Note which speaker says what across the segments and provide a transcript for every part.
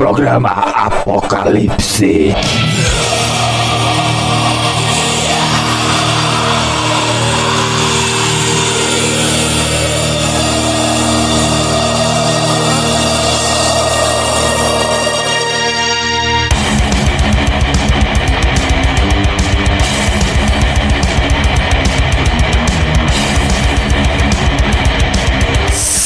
Speaker 1: Programa Apocalipse.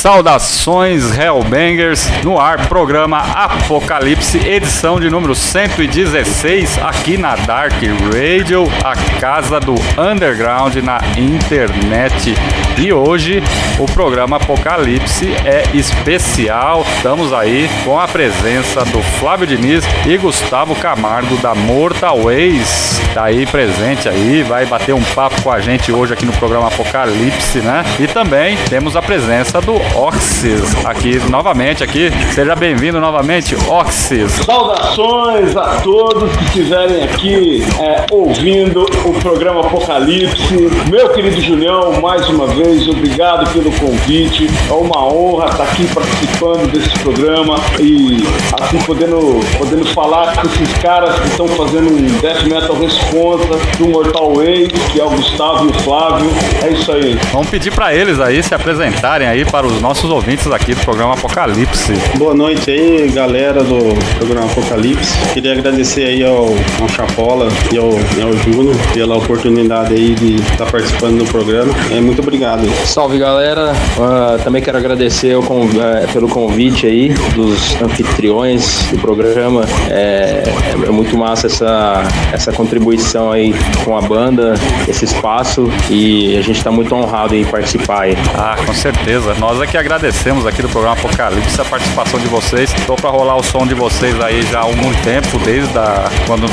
Speaker 2: Saudações Hellbangers no ar, programa Apocalipse, edição de número 116, aqui na Dark Radio, a casa do underground na internet. E hoje o programa Apocalipse é especial. Estamos aí com a presença do Flávio Diniz e Gustavo Camargo da Mortal Ways. Tá aí presente aí, vai bater um papo com a gente hoje aqui no programa Apocalipse, né? E também temos a presença do Oxys aqui novamente aqui. Seja bem-vindo novamente, Oxys.
Speaker 3: Saudações a todos que estiverem aqui é, ouvindo o programa Apocalipse. Meu querido Julião, mais uma vez, obrigado pelo convite. É uma honra estar aqui participando desse programa e assim podendo, podendo falar com esses caras que estão fazendo um death metal responsa do Mortal Way, que é o Gustavo e o Flávio. É isso aí.
Speaker 2: Vamos pedir para eles aí se apresentarem aí para os nossos ouvintes aqui do programa Apocalipse.
Speaker 4: Boa noite aí, galera do programa Apocalipse. Queria agradecer aí ao, ao Chapola e ao, e ao Júnior pela oportunidade aí de estar participando do programa. É, muito obrigado.
Speaker 5: Salve galera, uh, também quero agradecer conv uh, pelo convite aí dos anfitriões do programa. É, é, muito massa essa, essa contribuição aí com a banda, esse espaço e a gente está muito honrado em participar aí.
Speaker 2: Ah, com certeza. Nós é que agradecemos aqui do programa Apocalipse a participação de vocês. Estou para rolar o som de vocês aí já há algum tempo, desde a, quando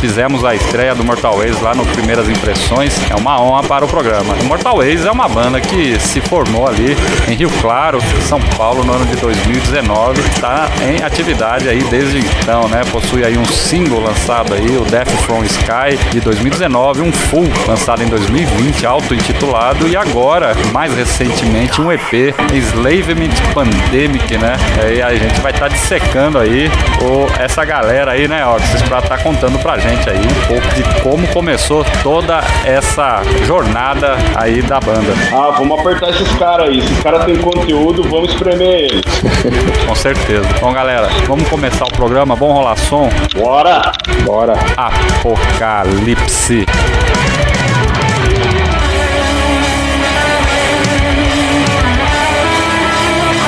Speaker 2: fizemos a estreia do Mortal Ways lá no Primeiras Impressões. É uma honra para o programa. O Mortal Ways é uma banda que se formou ali em Rio Claro, São Paulo, no ano de 2019. Está em atividade aí desde então, né? Possui aí um single lançado aí, o Death from Sky, de 2019, um full lançado em 2020, auto-intitulado, e agora, mais recentemente, um EP, Enslavement Pandemic, né? Aí a gente vai estar tá dissecando aí o, essa galera aí, né, Oxys, pra estar tá contando pra gente aí um pouco de como começou toda essa jornada aí da banda.
Speaker 3: Ah, vamos apertar esses caras aí. Esses caras têm conteúdo, vamos espremer eles.
Speaker 2: Com certeza. Bom, galera, vamos começar o programa. Vamos rolar som?
Speaker 3: Bora!
Speaker 5: Bora!
Speaker 2: Apocalipse.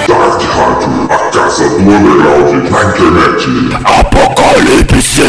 Speaker 1: Dark a casa do underground na internet. Apocalipse!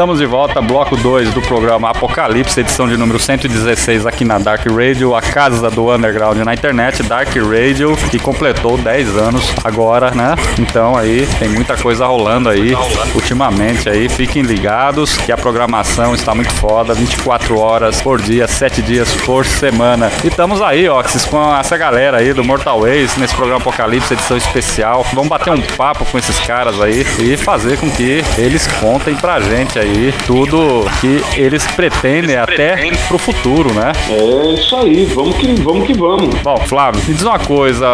Speaker 2: Estamos de volta, bloco 2 do programa Apocalipse, edição de número 116 aqui na Dark Radio, a casa do underground na internet, Dark Radio, que completou 10 anos agora, né? Então aí tem muita coisa rolando aí ultimamente aí. Fiquem ligados que a programação está muito foda, 24 horas por dia, 7 dias por semana. E estamos aí, Oxys, com essa galera aí do Mortal Ways nesse programa Apocalipse, edição especial. Vamos bater um papo com esses caras aí e fazer com que eles contem pra gente aí aí tudo que eles pretendem até pro futuro, né?
Speaker 3: É isso aí, vamos que vamos. Que vamos.
Speaker 2: Bom, Flávio, me diz uma coisa,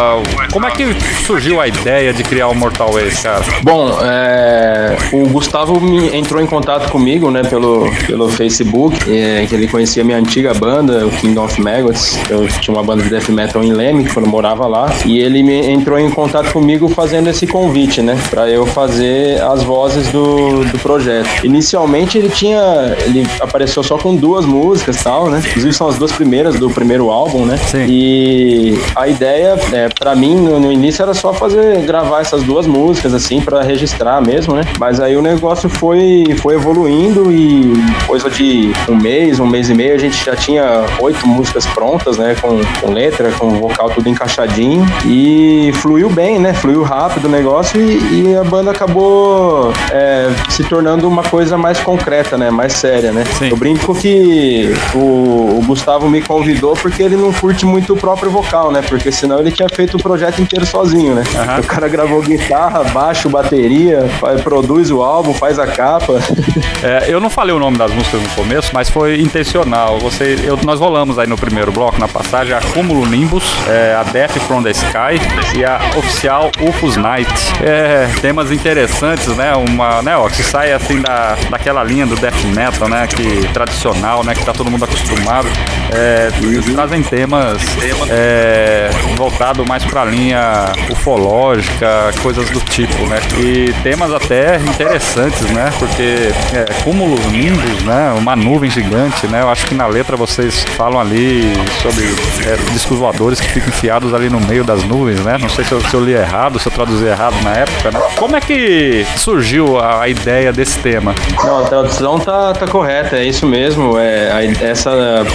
Speaker 2: como é que surgiu a ideia de criar o Mortal Ways, cara?
Speaker 5: Bom, é, o Gustavo me entrou em contato comigo, né, pelo, pelo Facebook, é, que ele conhecia minha antiga banda, o King of Maggots. Eu tinha uma banda de death metal em Leme, quando eu morava lá, e ele me entrou em contato comigo fazendo esse convite, né, para eu fazer as vozes do, do projeto. Inicialmente inicialmente ele tinha. Ele apareceu só com duas músicas e tal, né? Inclusive são as duas primeiras do primeiro álbum, né? Sim. E a ideia, é, para mim, no, no, início era só fazer, gravar essas duas músicas, assim, para registrar mesmo, né? Mas aí o negócio foi, foi evoluindo e coisa de um mês, um mês e meio, a gente já tinha oito músicas prontas, né? Com, com letra, com vocal tudo encaixadinho. E fluiu bem, né? Fluiu rápido o negócio e, e a banda acabou é, se tornando uma coisa mais mais concreta, né? Mais séria, né? Sim. Eu brinco que o, o, Gustavo me convidou porque ele não curte muito o próprio vocal, né? Porque senão ele tinha feito o projeto inteiro sozinho, né? Uhum. O cara gravou guitarra, baixo, bateria, faz, produz o álbum, faz a capa.
Speaker 2: É, eu não falei o nome das músicas no começo, mas foi intencional. Você, eu, nós rolamos aí no primeiro bloco, na passagem, a Cúmulo Nimbus, é, a Death from the Sky e a oficial UFOS Night. É, temas interessantes, né? Uma, né, ó, que sai assim da, da aquela linha do death metal, né, que tradicional, né, que tá todo mundo acostumado, é, trazem temas é, voltado mais para a linha ufológica, coisas do tipo, né, e temas até interessantes, né, porque é, cúmulos nimbus, né, uma nuvem gigante, né, eu acho que na letra vocês falam ali sobre é, discos voadores que ficam enfiados ali no meio das nuvens, né, não sei se eu, se eu li errado, se eu traduzi errado na época, né. Como é que surgiu a, a ideia desse tema?
Speaker 5: Não, a tradução tá, tá correta, é isso mesmo. É, essa,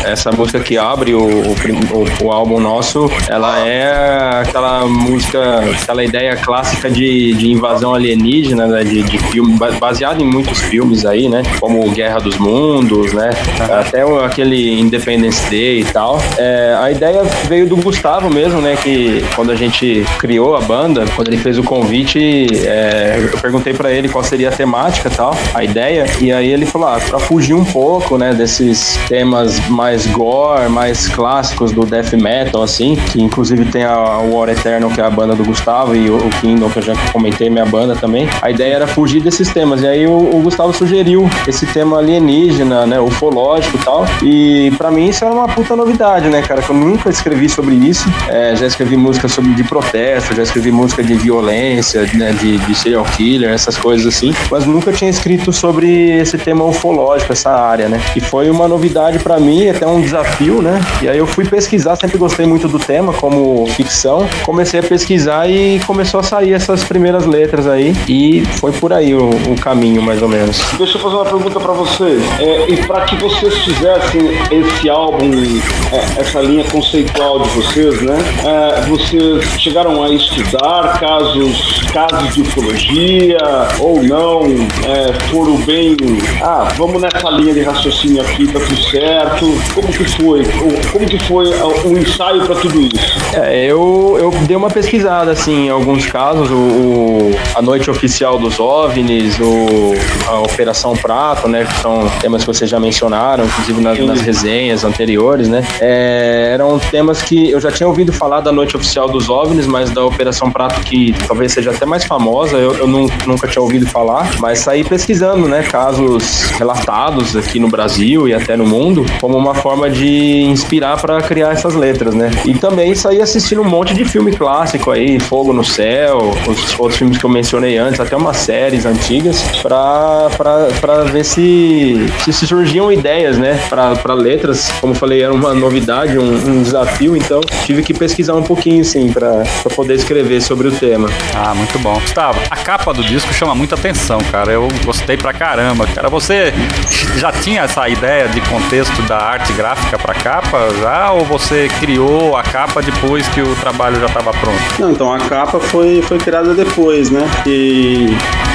Speaker 5: essa música que abre o, o, o, álbum nosso, ela é aquela música, aquela ideia clássica de, de invasão alienígena, né, de, de filme, baseado em muitos filmes aí, né? Como Guerra dos Mundos, né? Até aquele Independence Day e tal. É, a ideia veio do Gustavo mesmo, né? Que quando a gente criou a banda, quando ele fez o convite, é, eu perguntei para ele qual seria a temática e tal, a ideia, e aí ele falou, ah, pra fugir um pouco, né, desses temas mais gore, mais clássicos do death metal, assim, que inclusive tem a War Eternal, que é a banda do Gustavo, e o Kingdom, que eu já comentei, minha banda também. A ideia era fugir desses temas. E aí o, o Gustavo sugeriu esse tema alienígena, né, ufológico e tal. E para mim isso era uma puta novidade, né, cara, que eu nunca escrevi sobre isso. É, já escrevi música sobre de protesto, já escrevi música de violência, né, de, de serial killer, essas coisas assim, mas nunca tinha escrito sobre esse tema ufológico, essa área, né? E foi uma novidade para mim, até um desafio, né? E aí eu fui pesquisar, sempre gostei muito do tema como ficção. Comecei a pesquisar e começou a sair essas primeiras letras aí. E foi por aí o, o caminho, mais ou menos.
Speaker 3: Deixa eu fazer uma pergunta para vocês. É, e para que vocês fizessem esse álbum, é, essa linha conceitual de vocês, né? É, vocês chegaram a estudar casos, casos de ufologia ou não? É, foram bem ah, vamos nessa linha de raciocínio aqui, tá tudo certo. Como que foi? Como que foi o ensaio para tudo isso?
Speaker 5: É, eu, eu dei uma pesquisada, assim, em alguns casos, o, o a noite oficial dos OVNIs, o, a Operação Prato, né, que são temas que vocês já mencionaram, inclusive nas, nas resenhas anteriores, né, é, eram temas que eu já tinha ouvido falar da noite oficial dos OVNIs, mas da Operação Prato, que talvez seja até mais famosa, eu, eu nunca tinha ouvido falar, mas saí pesquisando, né, casos relatados aqui no Brasil e até no mundo, como uma forma de inspirar para criar essas letras, né? E também saía assistindo um monte de filme clássico aí, Fogo no Céu, os outros filmes que eu mencionei antes, até umas séries antigas, pra ver se, se surgiam ideias, né, pra letras. Como falei, era uma novidade, um, um desafio, então tive que pesquisar um pouquinho, sim, pra poder escrever sobre o tema.
Speaker 2: Ah, muito bom. Gustavo, a capa do disco chama muita atenção, cara. Eu gostei pra caramba. Cara, você já tinha essa ideia de contexto da arte gráfica pra capa já? Ou você criou a capa depois que o trabalho já estava pronto?
Speaker 4: Não, então a capa foi, foi criada depois, né? E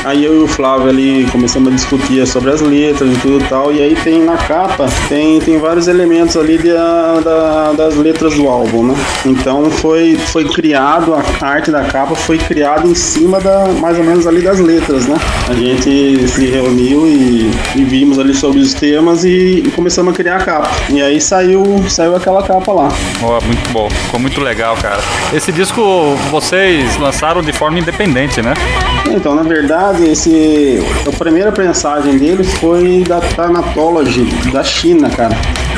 Speaker 4: aí eu e o Flávio ali começamos a discutir sobre as letras e tudo tal. E aí tem na capa, tem, tem vários elementos ali de, da, das letras do álbum, né? Então foi, foi criado, a arte da capa foi criada em cima da mais ou menos ali das letras, né? A gente se reuniu e, e vimos ali sobre os temas e, e, começamos a criar a capa. E aí saiu, saiu aquela capa lá.
Speaker 2: Oh, muito bom, ficou muito legal, cara. Esse disco vocês lançaram de forma independente, né?
Speaker 4: Então, na verdade, esse a primeira prensagem dele foi da Thanatology da China, cara.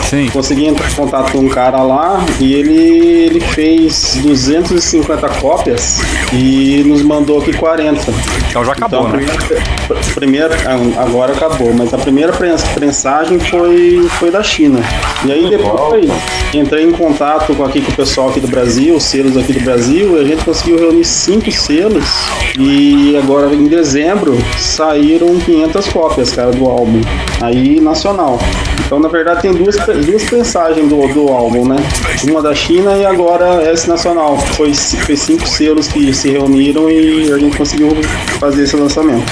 Speaker 2: Sim.
Speaker 4: Consegui entrar em contato com um cara lá e ele, ele fez 250 cópias e nos mandou aqui 40.
Speaker 2: Então já acabou, então,
Speaker 4: né? Primeira, agora acabou, mas a primeira prensagem foi, foi da China. E aí depois entrei em contato com, aqui, com o pessoal aqui do Brasil, os selos aqui do Brasil, e a gente conseguiu reunir cinco selos e agora em dezembro saíram 500 cópias, cara, do álbum. Aí nacional. Então, na verdade, tem duas, duas mensagens do, do álbum, né? Uma da China e agora esse nacional. Foi, foi cinco selos que se reuniram e a gente conseguiu fazer esse lançamento.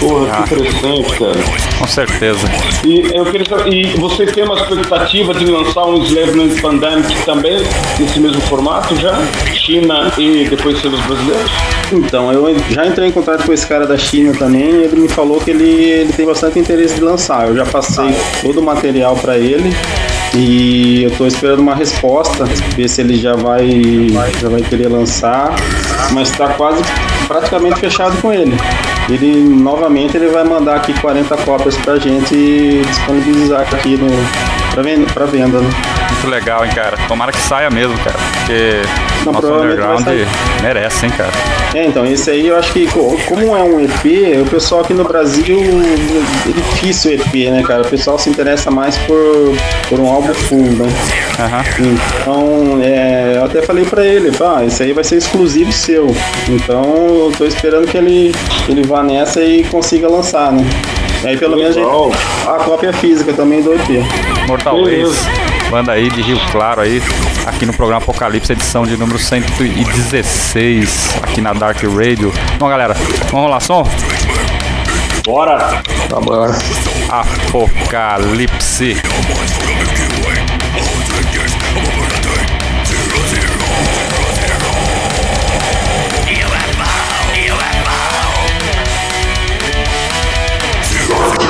Speaker 3: Porra, ah. que interessante, cara.
Speaker 2: Com certeza.
Speaker 3: E eu queria saber, e você tem uma expectativa de lançar um Slaveland Pandemic também nesse mesmo formato já? China e depois selos brasileiros?
Speaker 4: Então, eu já entrei em contato com esse cara da China também e ele me falou que ele, ele tem bastante interesse de lançar. Eu já passei todo o material para ele e eu tô esperando uma resposta, ver se ele já vai, já vai querer lançar, mas tá quase praticamente fechado com ele. Ele novamente ele vai mandar aqui 40 cópias pra gente disponibilizar aqui no para venda, pra venda, né?
Speaker 2: Muito legal, hein, cara. Tomara que saia mesmo, cara. Porque Não, nosso underground merece, hein, cara.
Speaker 4: É, então, esse aí eu acho que, como é um EP, o pessoal aqui no Brasil é difícil o EP, né, cara? O pessoal se interessa mais por, por um álbum full, né?
Speaker 2: Uhum.
Speaker 4: Então, é, eu até falei pra ele, ah, esse aí vai ser exclusivo seu. Então, eu tô esperando que ele, ele vá nessa e consiga lançar, né? E aí pelo menos a, gente, a cópia física também do EP.
Speaker 2: Mortal Ways, banda aí de Rio Claro aí, aqui no programa Apocalipse, edição de número 116, aqui na Dark Radio. Bom galera, vamos rolar som?
Speaker 3: Bora!
Speaker 5: Vamos
Speaker 2: Apocalipse.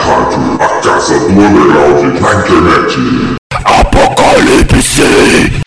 Speaker 1: Rádio, a casa do underground na internet. Apocalipse!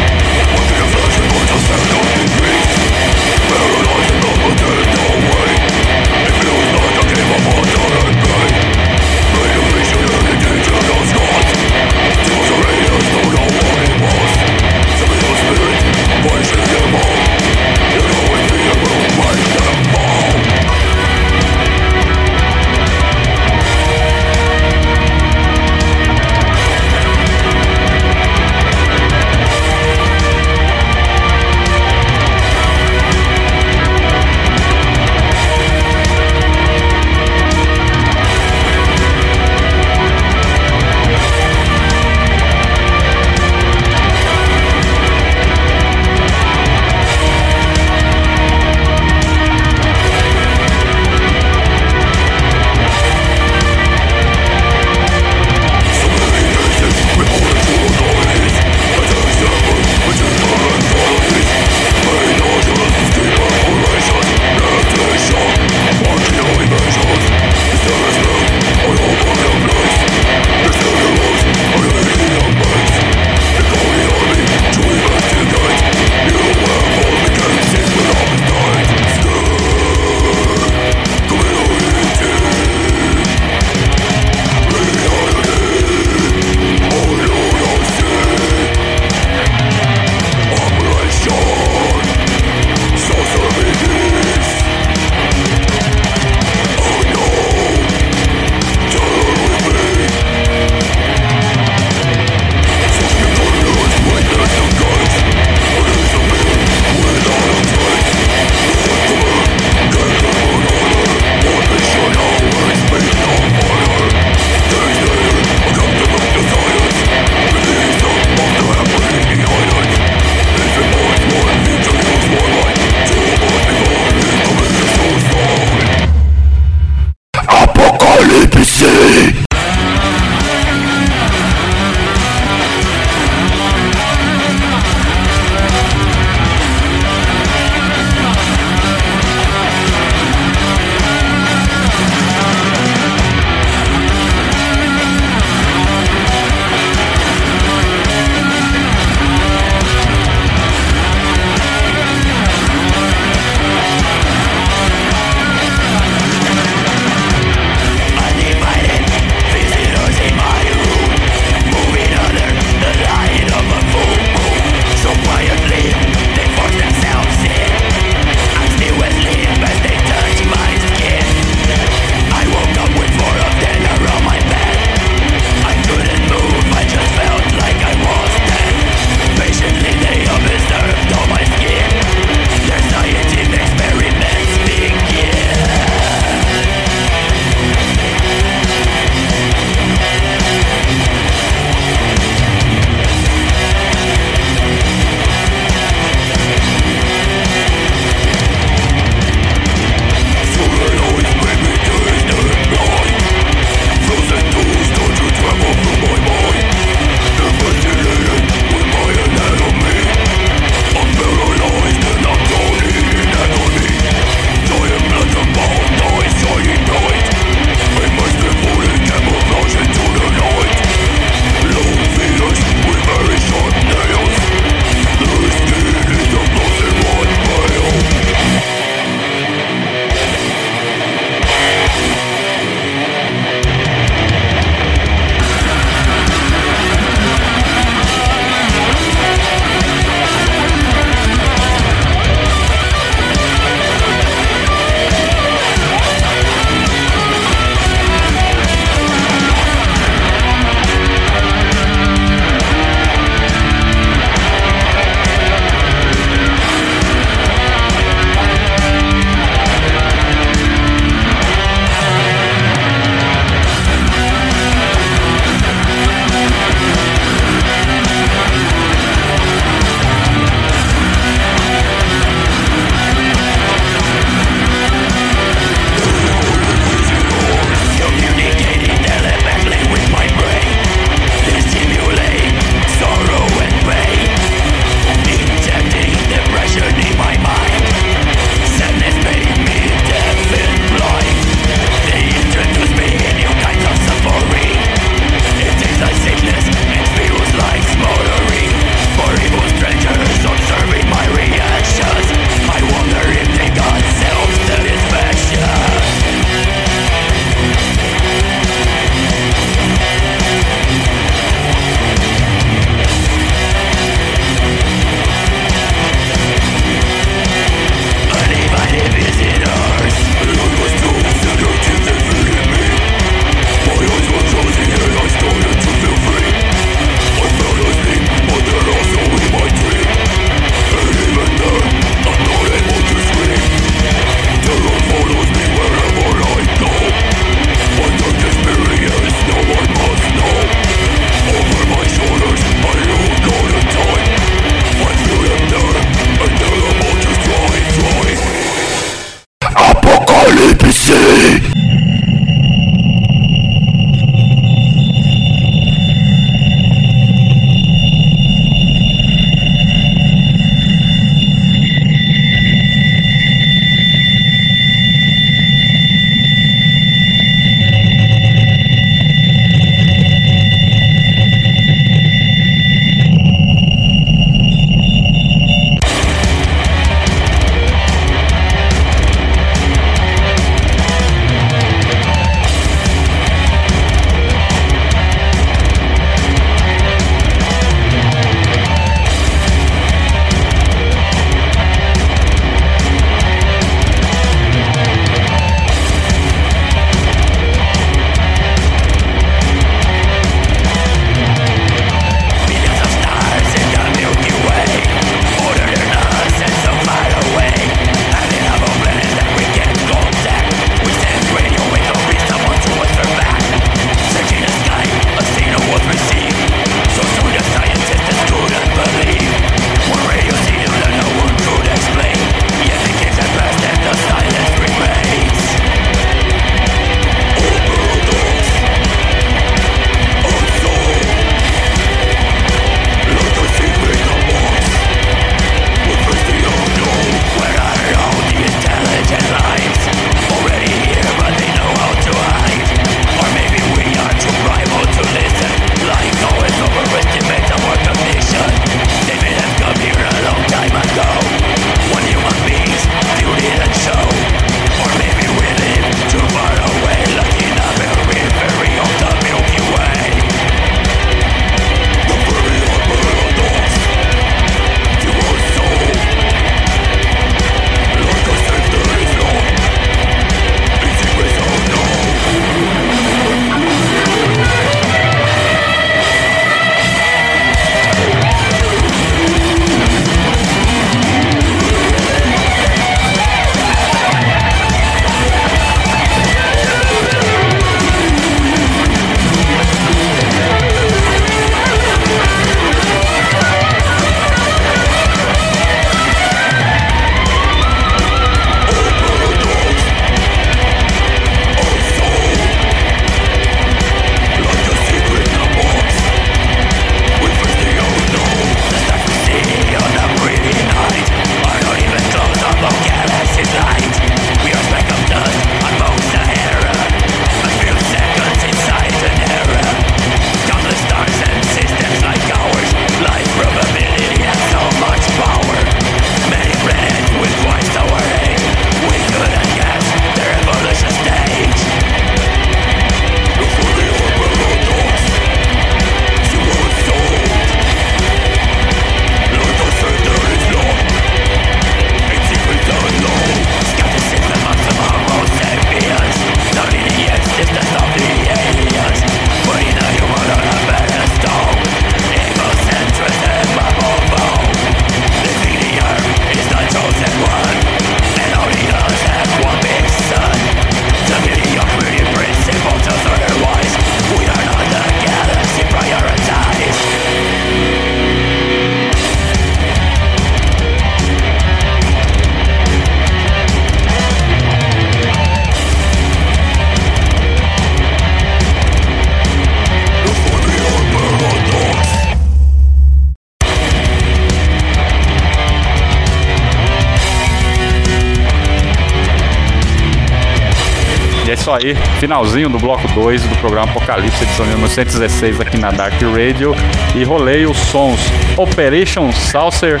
Speaker 2: Isso aí, finalzinho do bloco 2 do programa Apocalipse, edição número 116 aqui na Dark Radio. E rolei os sons Operation Saucer,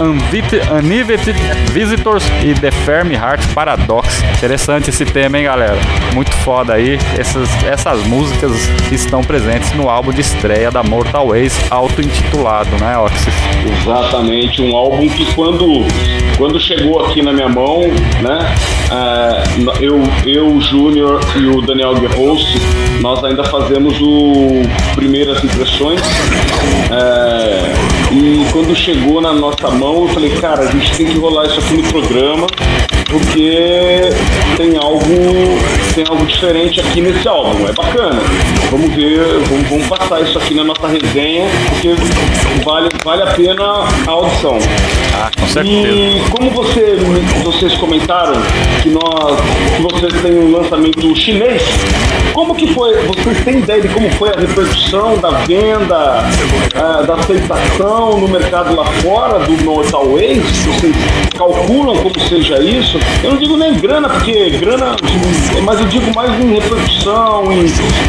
Speaker 2: Unlimited Visitors e The Fermi Heart Paradox. Interessante esse tema, hein, galera? Muito foda aí. Essas, essas músicas estão presentes no álbum de estreia da Mortal Ways, auto-intitulado, né, Oxys?
Speaker 3: Exatamente, um álbum que quando, quando chegou aqui na minha mão, né, é, eu, eu, o Júnior e o Daniel Guerroso, nós ainda fazemos o primeiras impressões. É, e quando chegou na nossa mão, eu falei, cara, a gente tem que rolar isso aqui no programa, porque tem algo, tem algo diferente aqui nesse álbum. É bacana. Vamos ver, vamos, vamos passar isso aqui na nossa resenha, porque vale, vale a pena a audição.
Speaker 2: Ah, com certeza.
Speaker 3: E como você, vocês comentaram que nós, que vocês têm um lançamento chinês, como que foi? Vocês têm ideia de como foi a repercussão da venda, ah, da aceitação no mercado lá fora do Mortal Ways? Vocês calculam como seja isso? Eu não digo nem grana, porque grana, mas eu digo mais em repercussão, em,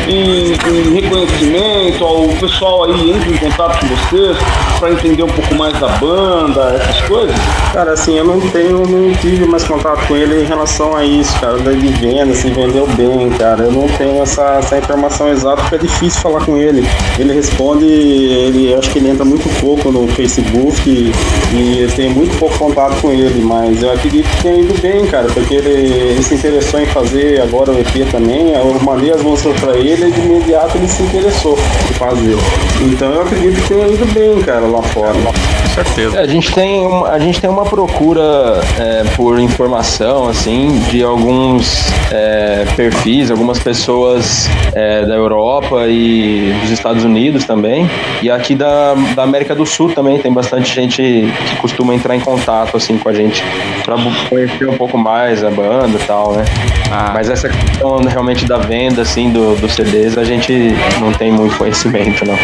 Speaker 3: em, em reconhecimento, o pessoal aí entra em contato com vocês para entender um pouco mais da banda, essas coisas.
Speaker 4: Cara, assim, eu não tenho, não tive mais contato com ele em relação a isso, cara, da de venda, se vendeu bem, cara. Eu não tenho essa, essa informação exata porque é difícil falar com ele. Ele responde, ele eu acho que ele entra muito pouco no Facebook e, e eu tenho muito pouco contato com ele, mas eu acredito que tenha ido bem, cara, porque ele, ele se interessou em fazer agora o EP também. Eu mandei as músicas pra ele e de imediato ele se interessou em fazer. Então eu acredito que tenha ido bem, cara, lá fora.
Speaker 2: Com certeza.
Speaker 5: É, a gente tem uma, a gente tem uma procura é, por informação assim de alguns é, perfis, algumas pessoas é, da Europa e dos Estados Unidos também e aqui da, da América do Sul também tem bastante gente que costuma entrar em contato assim com a gente para conhecer um pouco mais a banda e tal, né?
Speaker 2: Ah.
Speaker 5: Mas essa questão realmente da venda assim do, dos CDs a gente não tem muito conhecimento não.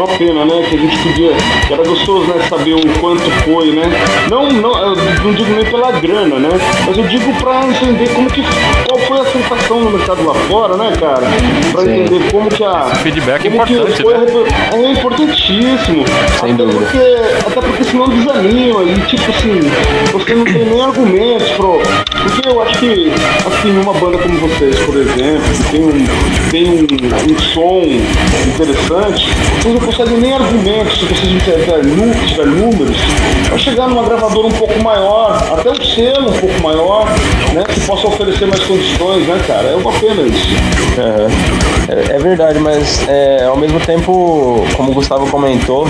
Speaker 3: É, uma pena, né? Que a gente podia. que Era gostoso, né? Saber o quanto foi, né? Não, não, eu não digo nem pela grana, né? Mas eu digo pra entender como que. qual foi a sensação no mercado lá fora, né, cara? Pra
Speaker 5: Sim.
Speaker 3: entender como que a.
Speaker 2: feedback é importante,
Speaker 3: foi
Speaker 2: né?
Speaker 3: É importantíssimo.
Speaker 5: Sem
Speaker 3: até
Speaker 5: dúvida.
Speaker 3: Porque, até porque senão desanima e, tipo assim, você não tem nem argumentos pro. Porque eu acho que, assim, uma banda como vocês, por exemplo, que tem um, tem um, um som interessante, vocês não conseguem nem argumentos se vocês não tiverem tiver números, para chegar numa gravadora um pouco maior, até um selo um pouco maior, né? Que possa oferecer mais condições, né, cara? É uma pena isso.
Speaker 5: É, é verdade, mas é, ao mesmo tempo, como o Gustavo comentou,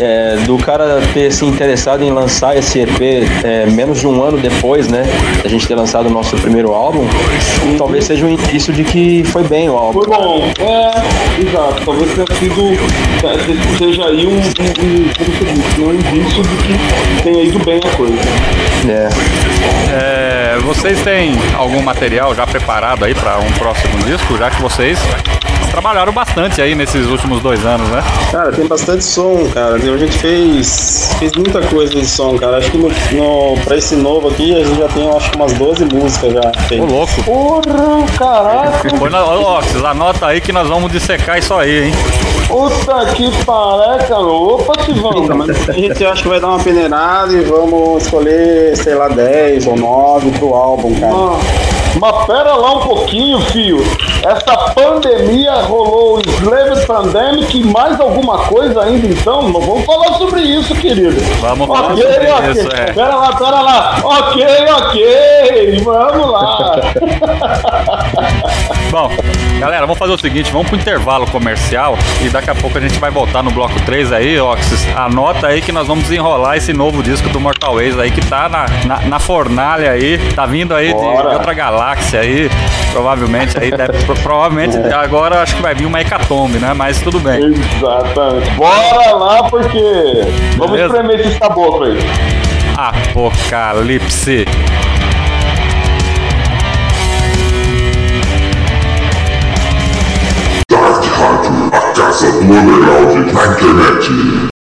Speaker 5: é, do cara ter se interessado em lançar esse EP é, menos de um ano depois, né? A gente ter lançado o nosso primeiro álbum, talvez seja um indício de que foi bem o álbum.
Speaker 3: Foi bom. É, exato. Talvez tenha sido. Se- Seja aí um, um, um, um indício de que tenha ido bem a coisa.
Speaker 5: É.
Speaker 2: É, vocês têm algum material já preparado aí para um próximo disco, já que vocês trabalharam bastante aí nesses últimos dois anos, né?
Speaker 4: Cara, tem bastante som, cara. A gente fez, fez muita coisa de som, cara. Acho que no, no, pra esse novo aqui, a gente já tem, acho que umas 12 músicas já.
Speaker 2: Ô,
Speaker 4: feitas.
Speaker 2: louco.
Speaker 3: Porra, caraca!
Speaker 2: Põe na, ó, anota aí que nós vamos dissecar isso aí, hein?
Speaker 3: Puta que pareca, opa,
Speaker 4: Então,
Speaker 3: Silvão.
Speaker 4: mas a gente acha que vai dar uma peneirada e vamos escolher, sei lá, 10 ou 9 pro álbum, cara.
Speaker 3: Ah, Mas pera lá um pouquinho, fio. Essa pandemia rolou o Slave Pandemic e mais alguma coisa ainda, então? Não vamos falar sobre isso, querido.
Speaker 2: Vamos falar
Speaker 3: Ok,
Speaker 2: sobre
Speaker 3: ok.
Speaker 2: isso, é.
Speaker 3: Pera lá, pera lá. Ok, ok. Vamos lá.
Speaker 2: Bom, galera, vamos fazer o seguinte, vamos pro intervalo comercial e daqui a pouco a gente vai voltar no bloco 3 aí, Oxys. Anota aí que nós vamos desenrolar esse novo disco do Mortal Ways aí que tá na, na, na fornalha aí, tá vindo aí de, de outra galáxia aí, provavelmente aí, deve, pro- provavelmente agora acho que vai vir uma hecatombe, né? Mas tudo bem.
Speaker 3: Exatamente. Bora lá, porque. Vamos
Speaker 2: Beleza.
Speaker 3: espremer esse caboclo aí.
Speaker 2: Apocalipse.
Speaker 1: Rádio, a casa do underground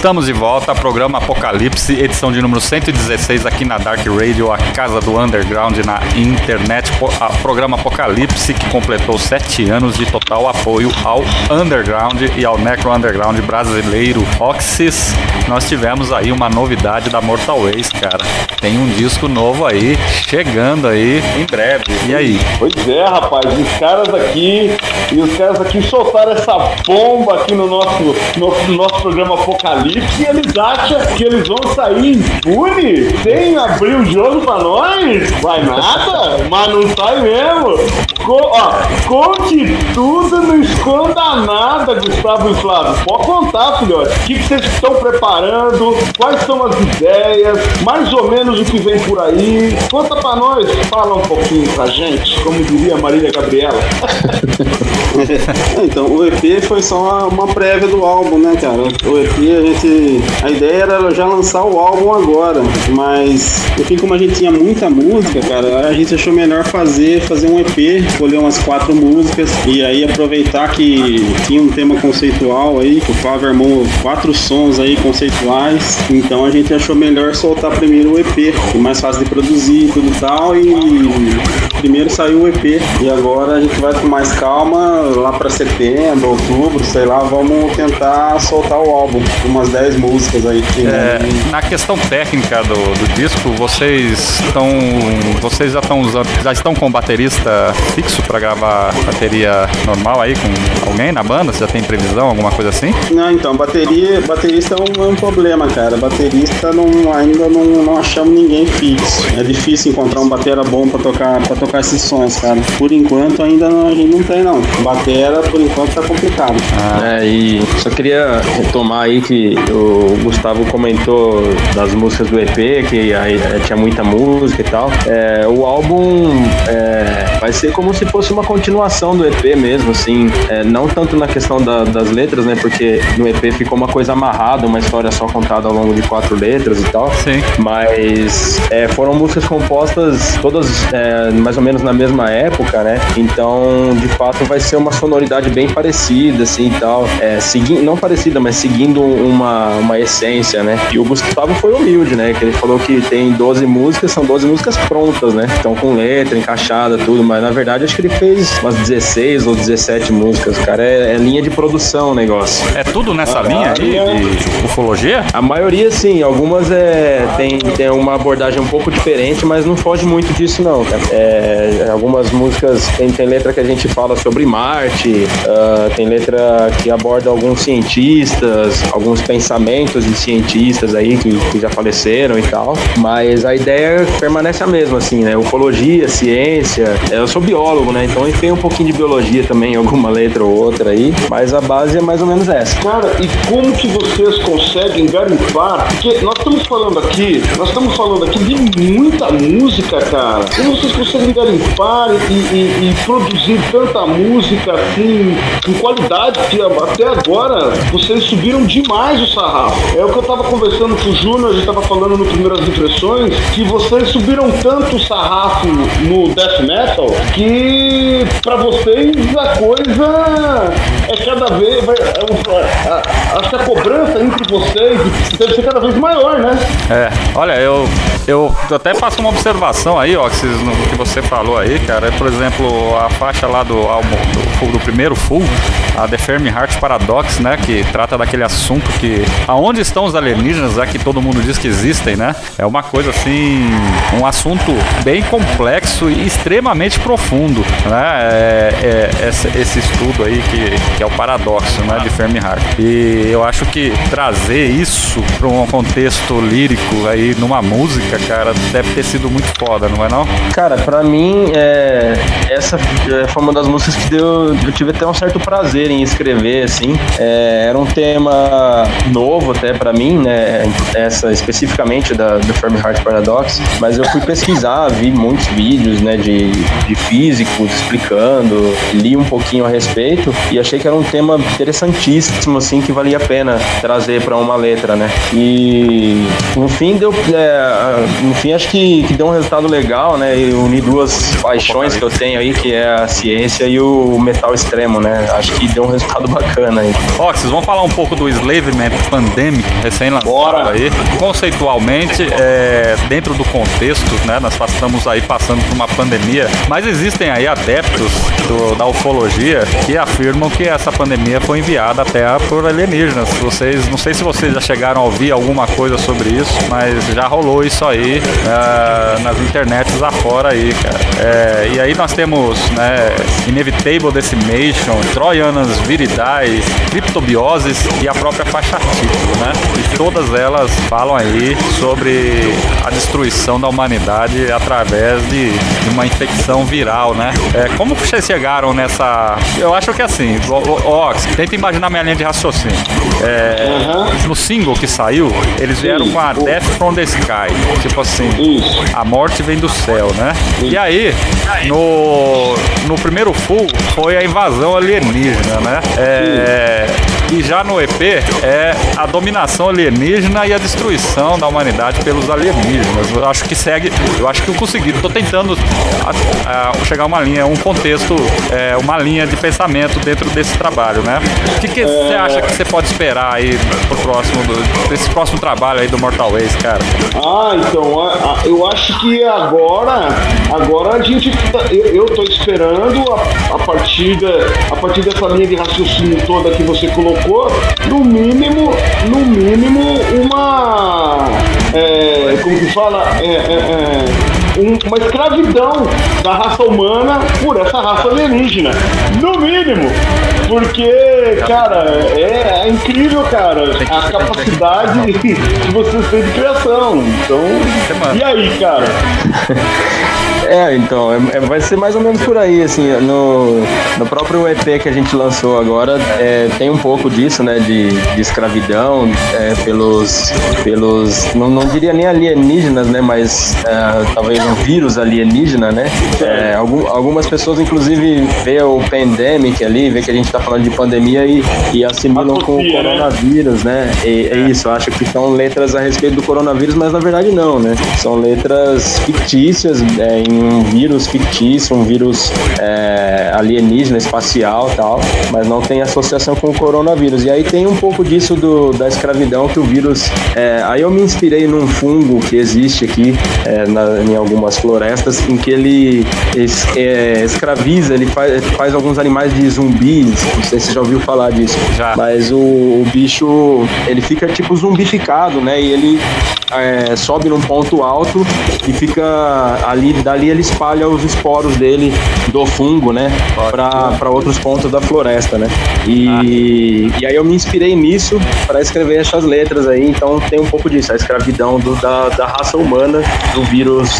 Speaker 2: Estamos de volta, programa Apocalipse, edição de número 116 aqui na Dark Radio, a casa do underground na internet. O programa Apocalipse que completou sete anos de total apoio ao underground e ao necro underground brasileiro Oxys. Nós tivemos aí uma novidade da Mortal Ways, cara. Tem um disco novo aí, chegando aí em breve. E aí?
Speaker 3: Pois é, rapaz, os caras aqui e os caras aqui soltaram essa bomba aqui no nosso, no, no nosso programa Apocalipse e eles acham que eles vão sair impune sem abrir o jogo pra nós? Vai nada, mas não sai mesmo. Co ó, conte tudo, não esconda nada, Gustavo e Flávio. Pode contar, filhote. O que, vocês estão preparando? Quais são as ideias? Mais ou menos o que vem por aí? Conta pra nós, fala um pouquinho pra gente, como diria Marília Gabriela.
Speaker 4: então, o EP foi só uma, prévia do álbum, né, cara? O EP, a gente. A ideia era já lançar o álbum agora, mas enfim, como a gente tinha muita música, cara, a gente achou melhor fazer, fazer um EP, escolher umas quatro músicas e aí aproveitar que tinha um tema conceitual aí, que o Flávio armou quatro sons aí conceituais, então a gente achou melhor soltar primeiro o EP, que é mais fácil de produzir e tudo tal, e primeiro saiu o EP, e agora a gente vai com mais calma, lá para setembro, outubro, sei lá, vamos tentar soltar o álbum, umas 10 músicas aí.
Speaker 2: É, na questão técnica do, do disco, vocês estão. Vocês já estão usando. Já estão com baterista fixo para gravar bateria normal aí com alguém na banda? Você já tem previsão, alguma coisa assim?
Speaker 4: Não, então, bateria, baterista é um, é um problema, cara. Baterista não, ainda não, não achamos ninguém fixo. É difícil encontrar um batera bom para tocar, pra tocar esses sons, cara. Por enquanto ainda não, a gente não tem não. Batera, por enquanto, tá complicado.
Speaker 5: Ah. É, e só queria retomar aí que o Gustavo comentou das músicas do EP, que aí é, tinha muita música e tal. É, o álbum é, vai ser como se fosse uma continuação do EP mesmo, assim. É, não tanto na questão da, das letras, né? Porque no EP ficou uma coisa amarrada, uma história só contada ao longo de quatro letras e tal.
Speaker 2: Sim.
Speaker 5: Mas foram músicas compostas todas mais ou menos na mesma época, né? Então, de fato, vai ser uma sonoridade bem parecida, assim e tal. É, seguindo, não parecida, mas seguindo uma, uma essência, né? E o Gustavo foi humilde, né? Que ele falou que tem 12 músicas, são 12 músicas prontas, né? Então com letra, encaixada, tudo, mas na verdade acho que ele fez umas 16 ou 17 músicas, cara. É, é linha de produção o negócio.
Speaker 2: É tudo nessa ah, linha aí de ufologia?
Speaker 5: A maioria sim, algumas é, tem, tem uma abordagem um pouco diferente, mas não foge muito disso, não. É, algumas músicas tem, tem letra que a gente fala sobre Marte, uh, tem letra que aborda alguns cientistas, alguns pensamentos de cientistas aí que, que, já faleceram e tal. Mas a ideia permanece a mesma, assim, né? Ufologia, ciência. Eu sou biólogo, né? Então tem um pouquinho de biologia também, alguma letra ou outra aí. Mas a base é mais ou menos essa.
Speaker 3: Cara, e como que vocês conseguem garimpar? Porque nós estamos falando aqui, nós estamos falando aqui de muita música, cara. Como vocês conseguem garimpar e, e, e produzir tanta música assim, com qualidade, que até agora vocês subiram demais o sarrafo. É o que eu tava conversando com o Júnior, a gente tava falando no Primeiras Impressões, que vocês subiram tanto o sarrafo no death metal que pra vocês a coisa é cada vez. Vai, é, acho que a cobrança entre vocês deve ser cada vez maior, né?
Speaker 2: É, olha, eu, eu até faço uma observação aí, ó, que, no que você falou aí, cara. É, por exemplo, a faixa lá do álbum do, do primeiro full, a The Fermi Heart Paradox, né? Que trata daquele assunto que. Aonde estão os alienígenas, é que todo mundo diz que existem, né? É uma coisa assim. Um assunto bem complexo e extremamente profundo, né? É, é, esse, esse, estudo aí que, que, é o paradoxo, né? De Fermi Heart. E eu acho que trazer isso para um contexto lírico aí numa música, cara, deve ter sido muito foda, não é não?
Speaker 5: Cara, para mim, é, essa foi uma das músicas que deu, eu tive até um certo prazer em escrever, assim. É, era um tema novo até para mim, né? Essa especificamente da do Heart Paradox, mas eu fui pesquisar, vi muitos vídeos, né, de, de físicos explicando, li um pouquinho a respeito e achei que era um tema interessantíssimo, assim, que valia a pena trazer para uma letra, né? E no fim deu, é, no fim acho que, que deu um resultado legal, né? E unir duas paixões que eu tenho aí, que é a ciência e o metal extremo, né? Acho que deu um resultado bacana aí.
Speaker 2: Ó, vocês vão falar um pouco do Slavement Pandemic, recém-lançado aí. Conceitualmente, é, dentro do contexto, né, nós estamos aí passando por uma pandemia, mas existem aí adeptos do, da ufologia que afirmam que essa pandemia foi enviada até por alienígenas. Vocês, não sei se vocês já chegaram a ouvir alguma coisa sobre isso, mas já rolou isso aí uh, nas internets afora aí, cara. É, e aí nós temos, né, Inevitable Decimation, Troianas Viridae, Criptobioses e a própria faixa título, né? E todas elas falam aí sobre a destruição da humanidade através de, de uma infecção viral, né? É, como vocês chegaram nessa. Eu acho que assim, ó, tenta imaginar minha linha de raciocínio. É, uhum. No single que saiu, eles vieram com a Death from the Sky. Tipo assim, a morte vem do céu, né? E aí, no, no primeiro full, foi a invasão alienígena, né? É, e já no EP é a dominação alienígena e a destruição da humanidade pelos alienígenas. Eu acho que segue, eu acho que eu consegui. Estou tentando a, a, chegar a uma linha, um contexto, é, uma linha de pensamento dentro desse trabalho, né? O que, que você é... acha que você pode esperar aí pro próximo, desse próximo trabalho aí do Mortal Ways, cara?
Speaker 3: Ah, então, eu acho que agora, agora a gente, tá, eu, tô esperando a, a partir a partir dessa linha de raciocínio toda que você colocou colocou, no mínimo, no mínimo, uma. É, como que fala? É, é, é, um, uma escravidão da raça humana por essa raça alienígena. No mínimo. Porque, cara, é, é incrível, cara, a capacidade que vocês têm de criação. Então. E aí, cara?
Speaker 5: É, então, é, é, vai ser mais ou menos por aí, assim, no, no próprio EP que a gente lançou agora, é, tem um pouco disso, né, de, de escravidão é, pelos, pelos não, não diria nem alienígenas, né, mas é, talvez um vírus alienígena, né, é, algum, algumas pessoas, inclusive, vê o pandemic ali, vê que a gente tá falando de pandemia e, e assimilam com o né? coronavírus, né, e, é isso, acho que são letras a respeito do coronavírus, mas na verdade não, né, são letras fictícias, em um vírus fictício, um vírus é, alienígena, espacial tal, mas não tem associação com o coronavírus. E aí tem um pouco disso do, da escravidão que o vírus. É, aí eu me inspirei num fungo que existe aqui é, na, em algumas florestas, em que ele es, é, escraviza, ele faz, faz alguns animais de zumbis. Não sei se você já ouviu falar disso. Já. Mas o, o bicho ele fica tipo zumbificado, né? E ele é, sobe num ponto alto e fica ali, dali ele espalha os esporos dele do fungo, né, para outros pontos da floresta, né. E, ah. e aí eu me inspirei nisso para escrever essas letras aí, então tem um pouco disso, a escravidão do, da, da raça humana do vírus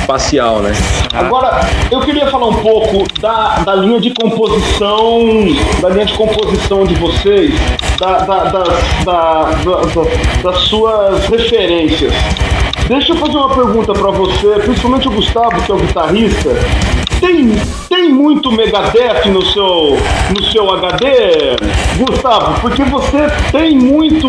Speaker 5: espacial, né.
Speaker 3: Agora, eu queria falar um pouco da, da linha de composição, da linha de composição de vocês, da, da, da, da, das suas referências. Deixa eu fazer uma pergunta para você, principalmente o Gustavo, que é o guitarrista. Tem, tem muito Megadeth no seu, no seu HD, Gustavo? Porque você tem muito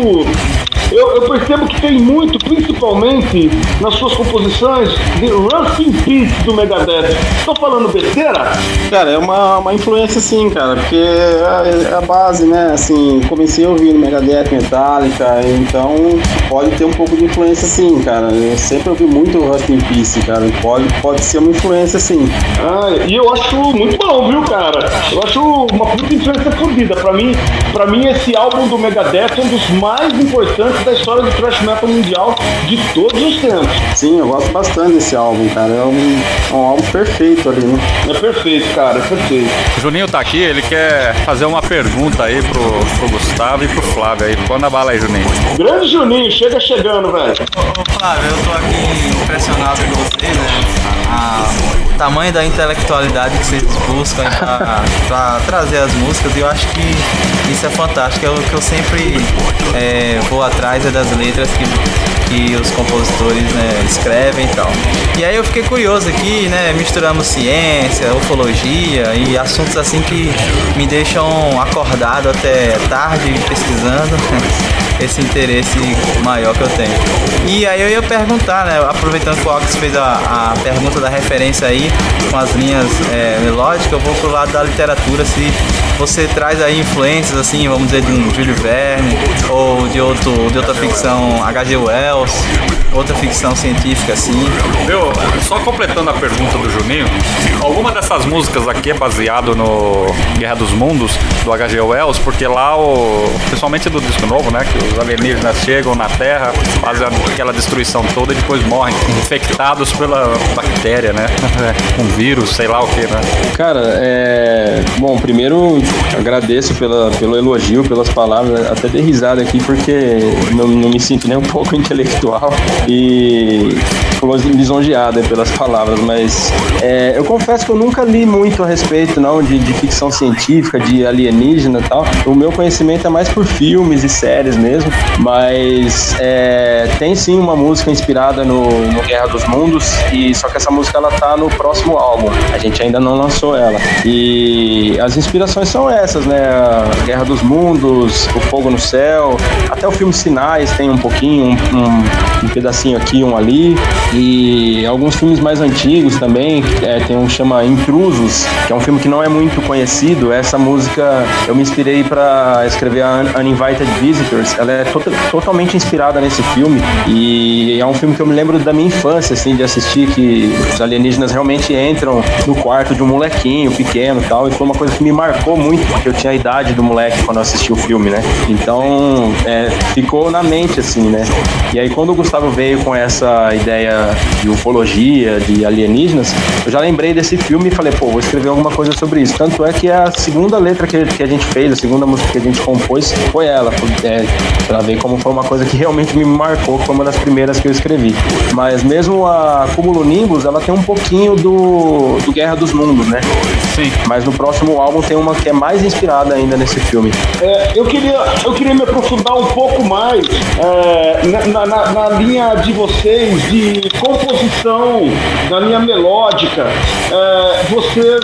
Speaker 3: eu, eu, percebo que tem muito, principalmente nas suas composições, de Rust in Peace do Megadeth. Tô falando besteira?
Speaker 4: Cara, é uma, uma influência sim, cara, porque é, é a base, né? Assim, comecei ouvindo Megadeth, Metallica, então pode ter um pouco de influência sim, cara. Eu sempre ouvi muito Rust in Peace, cara. Pode, pode ser uma influência sim.
Speaker 3: Ah, e eu acho muito bom, viu, cara? Eu acho uma puta influência fodida. Pra mim, pra mim, esse álbum do Megadeth é um dos mais importantes da história do thrash metal mundial de todos os tempos.
Speaker 4: Sim, eu gosto bastante desse álbum, cara. É um, é um álbum perfeito ali, né?
Speaker 3: É perfeito, cara, é perfeito.
Speaker 2: O Juninho tá aqui, ele quer fazer uma pergunta aí pro, pro Gustavo e pro Flávio aí. Quando a bala aí, Juninho.
Speaker 3: Grande Juninho, chega chegando, velho.
Speaker 6: Ô, Flávio, eu tô aqui impressionado com você, né? A tamanho da intelectualidade que vocês buscam para trazer as músicas e eu acho que isso é fantástico. É o que eu sempre é, vou atrás é das letras que que os compositores né, escrevem e tal. E aí eu fiquei curioso aqui, né? Misturamos ciência, ufologia e assuntos assim que me deixam acordado até tarde pesquisando. esse interesse maior que eu tenho. E aí eu ia perguntar, né? Aproveitando que o Ox fez a, a pergunta da referência aí, com as linhas é, melódicas, eu vou pro lado da literatura, se você traz aí influências, assim, vamos dizer, de um Júlio Verne, ou de, outro, de outra ficção H.G. Wells, outra ficção científica, assim.
Speaker 2: Meu, só completando a pergunta do Juninho, alguma dessas músicas aqui é baseado no Guerra dos Mundos, do H.G. Wells, porque lá, o, principalmente do disco novo, né, que os alienígenas chegam na Terra, fazem aquela destruição toda e depois morrem, infectados pela bactéria, né? um vírus, sei lá o que, né?
Speaker 5: Cara, é. Bom, primeiro agradeço pela, pelo elogio, pelas palavras, até dei risada aqui porque não, não me sinto nem um pouco intelectual e lisonjeado pelas palavras, mas é, eu confesso que eu nunca li muito a respeito não de, de ficção científica, de alienígena e tal. O meu conhecimento é mais por filmes e séries mesmo mesmo, mas é, tem sim uma música inspirada no, no, Guerra dos Mundos, e só que essa música ela tá no próximo álbum. A gente ainda não lançou ela. E as inspirações são essas, né? A Guerra dos Mundos, O Fogo no Céu, até o filme Sinais tem um pouquinho, um, um, um pedacinho aqui, um ali, e alguns filmes mais antigos também. É, tem um que chama Intrusos, que é um filme que não é muito conhecido. Essa música eu me inspirei para escrever a Uninvited Visitors ela é to totalmente inspirada nesse filme e é um filme que eu me lembro da minha infância, assim, de assistir que os alienígenas realmente entram no quarto de um molequinho pequeno e tal, e foi uma coisa que me marcou muito, porque eu tinha a idade do moleque quando eu assisti o filme, né? Então, é, ficou na mente, assim, né? E aí, quando o Gustavo veio com essa ideia de ufologia, de alienígenas, eu já lembrei desse filme e falei, pô, vou escrever alguma coisa sobre isso. Tanto é que a segunda letra que, que a gente fez, a segunda música que a gente compôs, foi ela. É, Pra ver como foi uma coisa que realmente me marcou, foi uma das primeiras que eu escrevi. Mas mesmo a Cúmulo Nimbus, ela tem um pouquinho do, do Guerra dos Mundos, né?
Speaker 2: Sim.
Speaker 5: Mas no próximo álbum tem uma que é mais inspirada ainda nesse filme.
Speaker 3: É, eu, queria, eu queria me aprofundar um pouco mais é, na, na, na, linha de vocês de composição, na linha melódica. É, vocês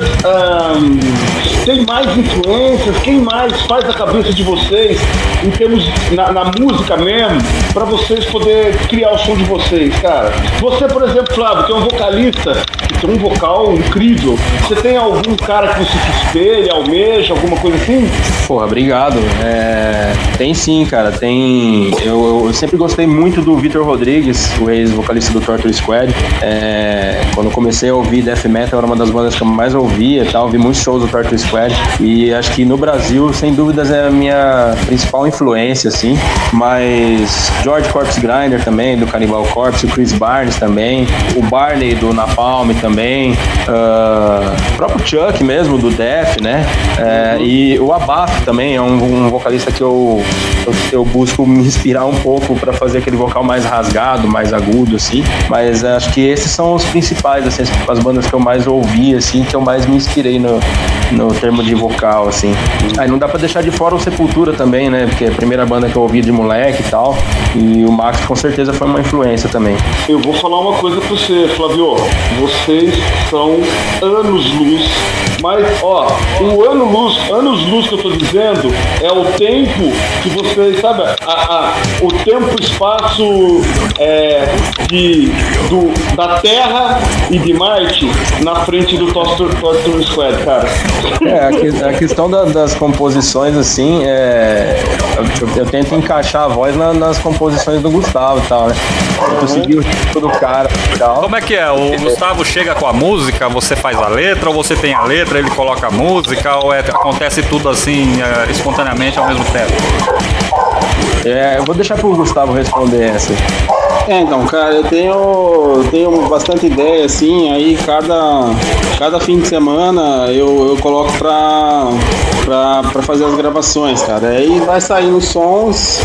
Speaker 3: é, mais influências? Quem mais faz a cabeça de vocês em termos na, na música mesmo, para vocês poderem criar o som de vocês, cara. Você, por exemplo, Flávio, que é um vocalista, que tem um vocal incrível, você tem algum cara que você se espelha, almeja, alguma coisa assim?
Speaker 5: Porra, obrigado. É... Tem sim, cara. Tem. Eu, eu sempre gostei muito do Vitor Rodrigues, o ex-vocalista do Torture Squad. É... Quando comecei a ouvir Death Metal, era uma das bandas que eu mais ouvia e tal. Ouvi muitos shows do Torture Squad. E acho que no Brasil, sem dúvidas, é a minha principal influência, assim. Mas George Corpse Grinder também, do Cannibal Corpse, o Chris Barnes também, o Barney do Napalm também, uh, o próprio Chuck mesmo, do Death, né? Uh, e o Abaf também é um, um vocalista que eu, eu, eu, busco me inspirar um pouco para fazer aquele vocal mais rasgado, mais agudo, assim. Mas acho que esses são os principais, assim, as, bandas que eu mais ouvi, assim, que eu mais me inspirei no, no termo de vocal, assim. Aí não dá para deixar de fora o Sepultura também, né? Porque é a primeira banda que eu ouvi de moleque e tal. E o Max com certeza foi uma influência também.
Speaker 3: Eu vou falar uma coisa pra você, Flavio. Vocês são anos-luz. Mas, ó, o ano-luz, anos-luz que eu tô dizendo é o tempo que vocês, sabe, a, a, o tempo-espaço é, de, do, da Terra e de Marte na frente do Torture Squad, cara.
Speaker 5: É, a, questão da, das composições, assim, é, eu, eu, tento encaixar a voz na, nas composições do Gustavo e tal, né? Conseguir o tipo do cara e tal.
Speaker 2: Como é que é? O Gustavo chega com a música, você faz a letra, ou você tem a letra, ele coloca a música, ou é, acontece tudo assim, é, espontaneamente ao mesmo tempo?
Speaker 5: É, eu vou deixar pro Gustavo responder essa.
Speaker 4: É, então, cara, eu tenho, tenho bastante ideia, assim, aí cada, cada fim de semana eu, eu coloco pra, pra, pra fazer as gravações, cara. Aí vai saindo os sons,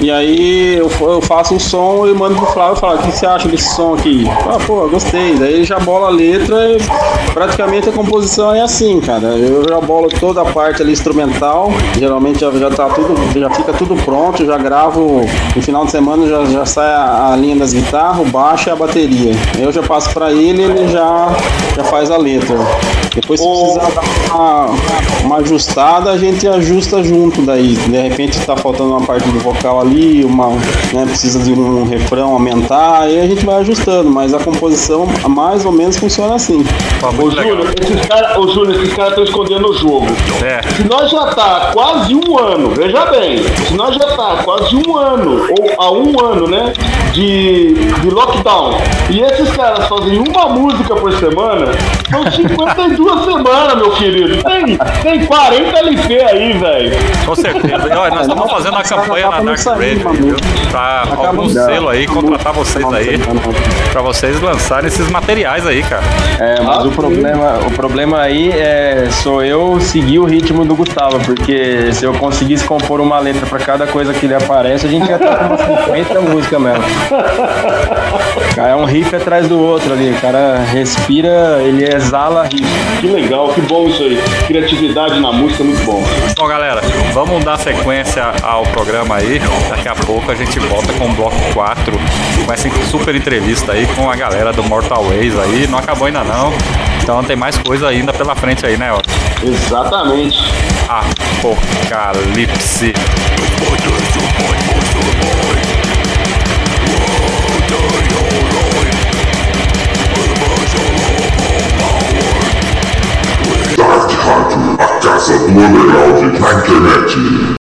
Speaker 4: e aí eu, eu faço o som e mando pro Flávio e falo, o que você acha desse som aqui? Ah, pô, gostei. Daí ele já bola a letra e praticamente a composição é assim, cara. Eu já bolo toda a parte ali instrumental, geralmente já, já tá tudo, já fica tudo pronto, já gravo no final de semana já, já sai a, a linha das guitarras, o baixo e a bateria. Eu já passo pra ele ele já, já faz a letra. Depois se precisar dar uma, uma ajustada, a gente ajusta junto daí. De repente tá faltando uma parte do vocal ali, uma, né, precisa de um refrão aumentar, aí a gente vai ajustando, mas a composição mais ou menos funciona assim.
Speaker 3: Ô, Júlio, esses caras ô, Júlio, esses caras estão escondendo o jogo.
Speaker 2: É.
Speaker 3: Se nós já tá quase um ano, veja bem, se nós já tá quase um ano, ou há um ano, né, de, de lockdown, e esses caras fazem uma música por semana, são 52 semanas, meu querido. Tem, tem 40 LP aí, velho.
Speaker 2: Com certeza. E, olha, nós estamos fazendo uma campanha na Dark Radio, viu? Pra algum selo aí contratar vocês aí, pra vocês lançarem esses materiais aí, cara.
Speaker 5: É, mas o problema, o problema aí é sou eu seguir o ritmo do Gustavo, porque se eu conseguisse compor uma letra pra cada coisa que ele aparece, a gente ia estar com umas 50 músicas mesmo. Cara, é um riff atrás do outro ali. O cara respira, ele exala riff.
Speaker 3: Que legal, que bom isso aí. Criatividade na música é muito bom.
Speaker 2: Bom, galera, vamos dar sequência ao programa aí. Daqui a pouco a gente volta com o bloco 4, com essa super entrevista aí com a galera do Mortal Ways aí. Não acabou ainda não. Então tem mais coisa ainda pela frente aí, né, ó?
Speaker 3: Exatamente.
Speaker 2: Apocalipse.
Speaker 1: Rádio, a casa do underground na internet.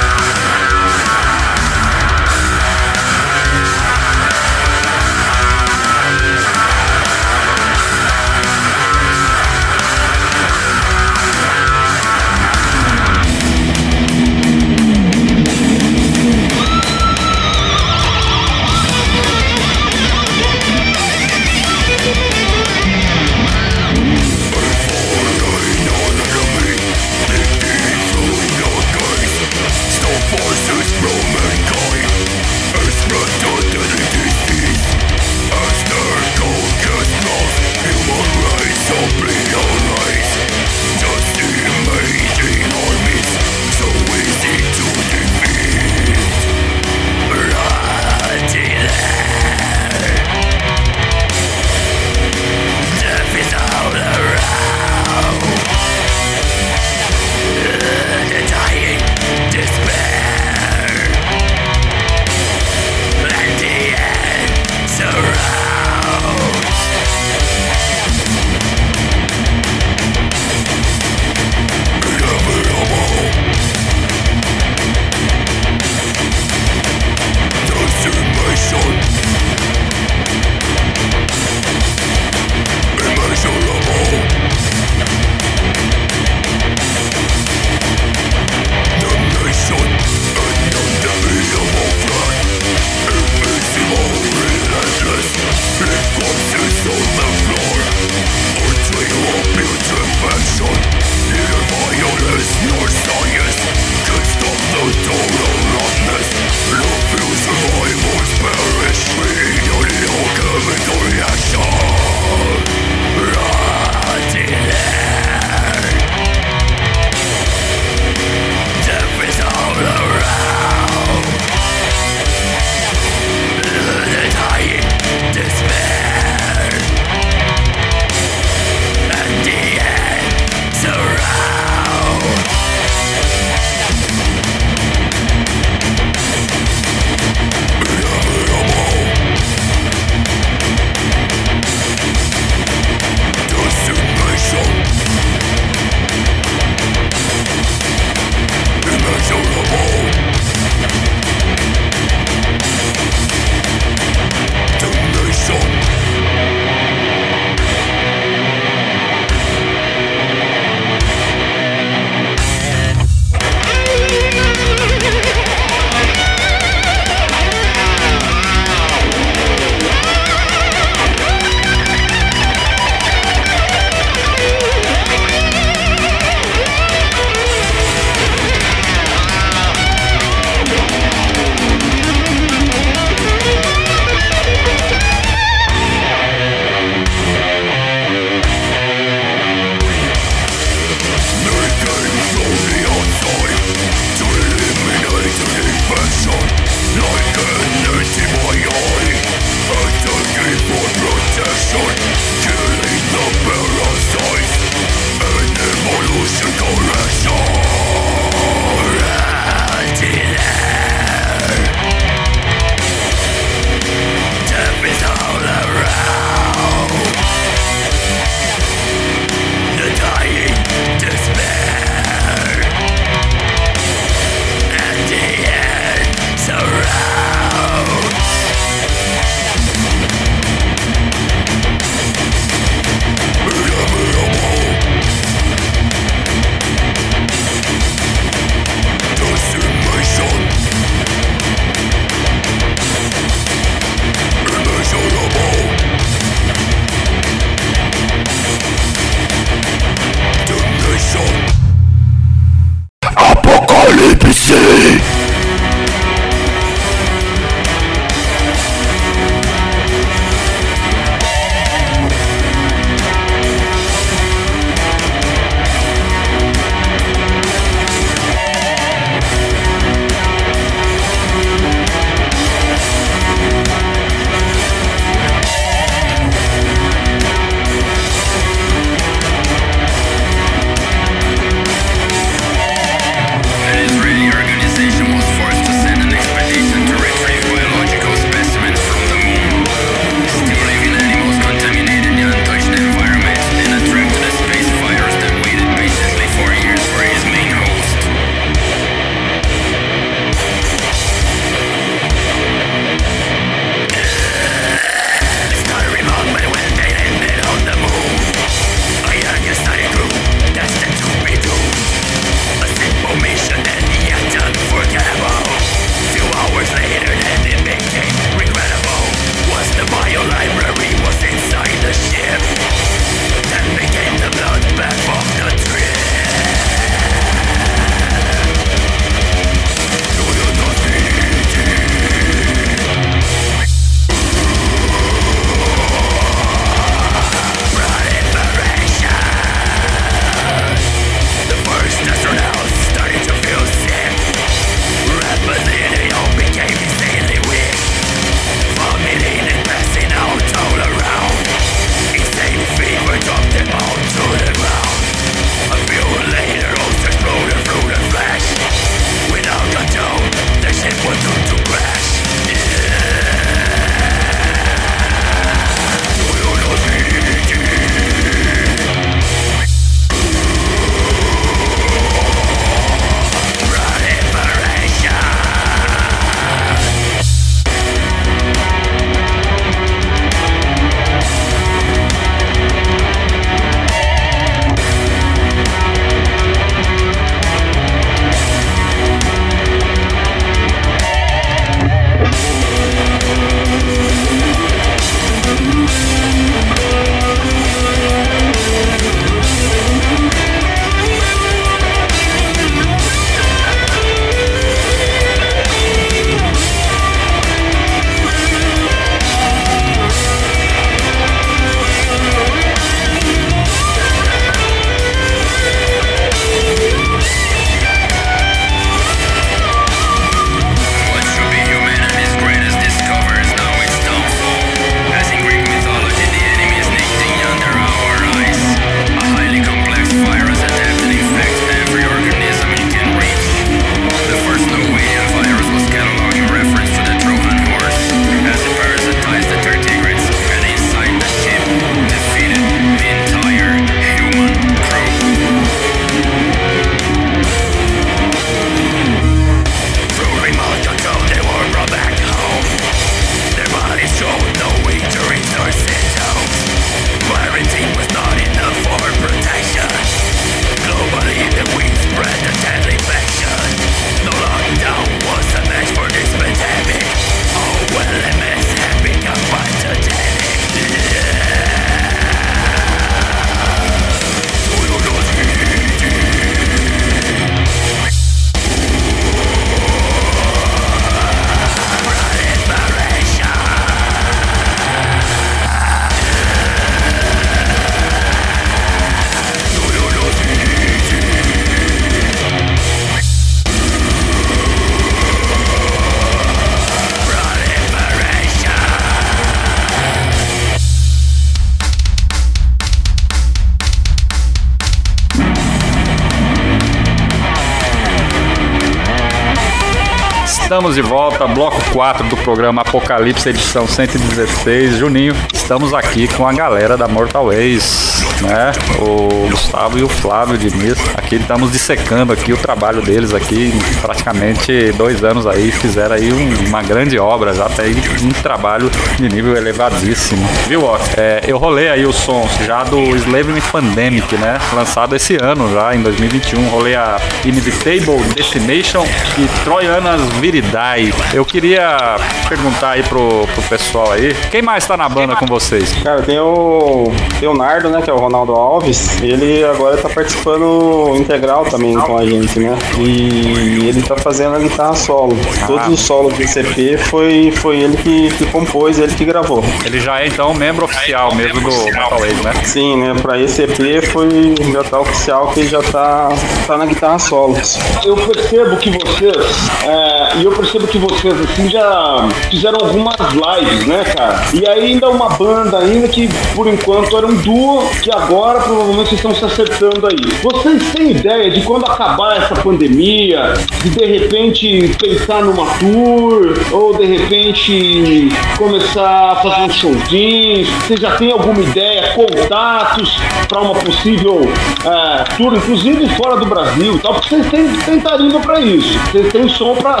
Speaker 2: Estamos de volta, bloco 4 do programa Apocalipse, edição 116. Juninho, estamos aqui com a galera da Mortal Ways, né? O Gustavo e o Flávio Diniz. Aqui estamos dissecando aqui o trabalho deles aqui, praticamente dois anos aí, fizeram aí um- uma grande obra, já tem um trabalho de nível elevadíssimo. Viu, ó? É, eu rolei aí os sons já do Slave Me Pandemic, né? Lançado esse ano já, em 2021. Rolei a Inevitable Destination e Troianas Viridae. Eu queria perguntar aí pro, pro pessoal aí, quem mais tá na banda com vocês?
Speaker 4: Cara, tem o Leonardo, né, que é o Ronaldo Alves. Ele agora tá participando integral também com a gente, né? E ele tá fazendo a guitarra solo. Todos os solos do CP foi, foi ele que, que compôs, ele que gravou.
Speaker 2: Ele já é então membro oficial mesmo do Metal Wave, né?
Speaker 4: Sim, né? Pra esse EP foi já tá oficial que ele já tá, tá na guitarra solo.
Speaker 3: Eu percebo que vocês, é, e eu percebo que vocês assim já fizeram algumas lives, né, cara? E ainda uma banda ainda que por enquanto era um duo que agora provavelmente estão se acertando aí. Vocês têm ideia de quando acabar essa pandemia, de de repente pensar numa tour ou de repente começar a fazer uns showzinhos? Vocês já têm alguma ideia, contatos para uma possível é, tour, inclusive fora do Brasil e tal? Porque vocês têm, têm tarimba pra isso. Vocês têm som pra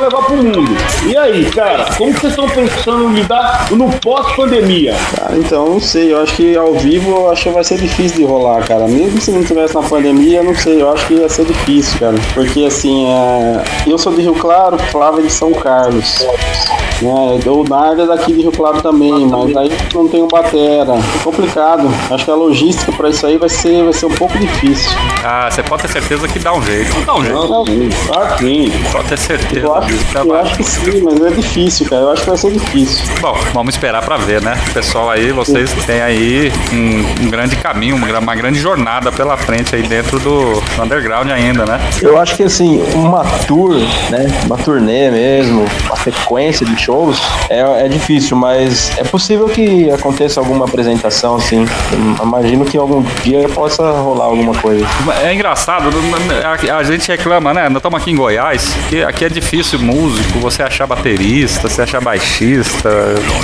Speaker 3: levar pro mundo. E aí, cara, como vocês estão pensando em lidar no pós-pandemia?
Speaker 4: Cara, então, não sei, eu acho que ao vivo eu acho que vai ser difícil de rolar, cara. Mesmo se não tivesse na pandemia, eu não sei, eu acho que ia ser difícil, cara. Porque assim, é... eu sou de Rio Claro, Flávio é de São Carlos. Né? O Narda é daqui de Rio Claro também, mas aí não tem o batera. É complicado. Acho que a logística pra isso aí vai ser, vai ser um pouco difícil.
Speaker 2: Ah, você pode ter certeza que dá um jeito. Dá um jeito.
Speaker 3: Não, ah, sim.
Speaker 2: Pode ter certeza
Speaker 4: Eu acho, eu acho que sim, mas é difícil, cara. Eu acho que vai ser difícil.
Speaker 2: Bom, vamos esperar pra ver, né? Pessoal aí, vocês têm aí um, um grande caminho, uma, gra- uma grande jornada pela frente aí dentro do do underground ainda, né?
Speaker 5: Eu acho que assim, uma tour, né? Uma turnê mesmo, uma sequência de shows é, é difícil, mas é possível que aconteça alguma apresentação, assim. Eu imagino que algum dia possa rolar alguma coisa.
Speaker 2: É engraçado, a, a gente reclama, né? Nós estamos aqui em Goiás, que aqui é difícil músico, você achar baterista, você achar baixista.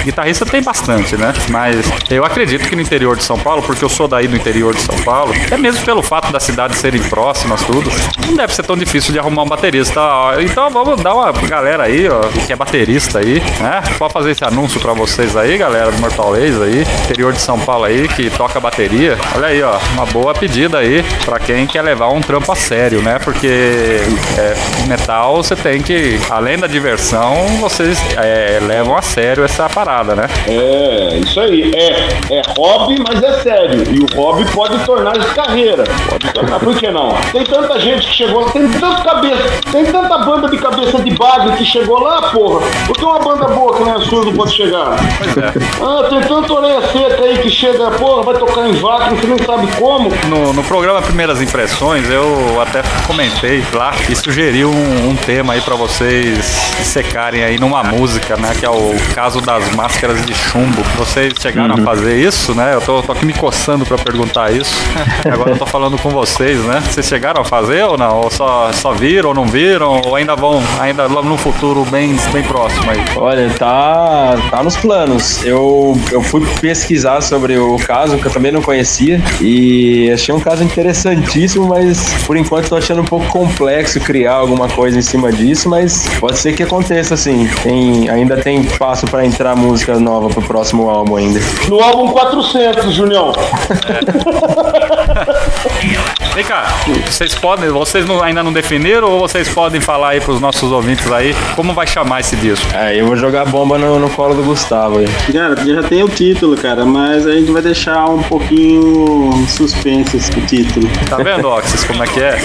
Speaker 2: Guitarrista tem bastante, né? Mas eu acredito que no interior de São Paulo, porque eu sou daí do interior de São Paulo, é mesmo pelo fato das cidades serem próximas, tudo, não deve ser tão difícil de arrumar um baterista. ó. Então vamos dar uma galera aí, ó, que é baterista aí, né? Pode fazer esse anúncio pra vocês aí, galera do Mortal Ways aí, interior de São Paulo aí, que toca bateria. Olha aí, ó, uma boa pedida aí pra quem quer levar um trampo a sério, né? Porque é, metal você tem que, além da diversão, vocês é, levam a sério essa parada, né?
Speaker 3: É, isso aí. É, é hobby, mas é sério. E o hobby pode tornar de carreira. Pode tornar, por que não? Tem tanta gente que chegou, tem tanto cabeça, tem tanta banda de cabeça de bagre que chegou lá, porra. Por que uma banda boa que não é sua não pode chegar?
Speaker 2: Pois é.
Speaker 3: Ah, tem tanta orelha seca aí que chega, porra, vai tocar em vaca, você nem sabe como.
Speaker 2: No, no programa Primeiras Impressões, eu até comentei lá e sugeri um, um tema aí pra vocês secarem aí numa música, né? Que é o caso das máscaras de chumbo. Vocês chegaram a fazer isso, né? Eu tô, tô aqui me coçando pra perguntar isso. Agora eu tô falando com vocês, né? Vocês chegaram a fazer ou não? Ou só, só viram ou não viram? Ou ainda vão, ainda lá no futuro bem, bem próximo aí?
Speaker 5: Olha, tá, tá nos planos. Eu, eu fui pesquisar sobre o caso, que eu também não conhecia, e achei um caso interessantíssimo, mas por enquanto tô achando um pouco complexo criar alguma coisa em cima disso, mas pode ser que aconteça assim. Tem, ainda tem espaço pra entrar música nova pro próximo álbum ainda.
Speaker 3: No álbum 400, Junião.
Speaker 2: Vem cá, vocês podem, vocês não- ainda não definiram ou vocês podem falar aí pros nossos ouvintes aí como vai chamar esse disco?
Speaker 5: Aí eu vou jogar bomba no, no colo do Gustavo aí.
Speaker 4: Cara, já tem o título, cara, mas a gente vai deixar um pouquinho suspense esse título.
Speaker 2: Tá vendo, Oxys, como é que é?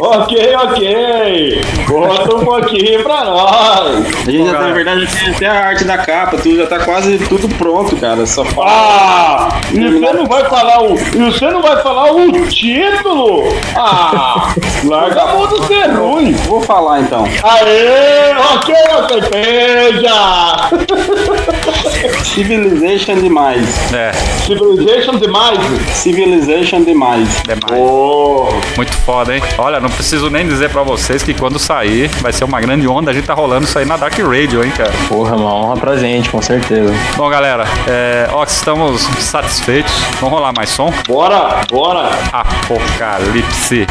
Speaker 3: Ok, ok. Bota um pouquinho pra nós.
Speaker 4: A gente já,
Speaker 2: cara.
Speaker 4: na verdade, já tem até a arte da capa, tudo já tá quase tudo pronto, cara. Só falta.
Speaker 3: Ah, e você não vai falar o. E você não vai falar o título? Ah, larga a mão do ser ruim.
Speaker 4: Vou falar então.
Speaker 3: Aê, ok, ok, veja.
Speaker 4: Civilization demais.
Speaker 2: É,
Speaker 3: Civilization demais.
Speaker 4: Civilization demais.
Speaker 2: demais.
Speaker 3: Oh,
Speaker 2: Muito foda, hein? Olha, não preciso nem dizer pra vocês que quando sair vai ser uma grande onda. A gente tá rolando isso aí na Dark Radio, hein, cara?
Speaker 5: Porra, uma honra pra gente, com certeza.
Speaker 2: Bom, galera, é, ó, estamos satisfeitos. Vamos rolar mais som?
Speaker 3: bora, bora.
Speaker 2: Apocalipse.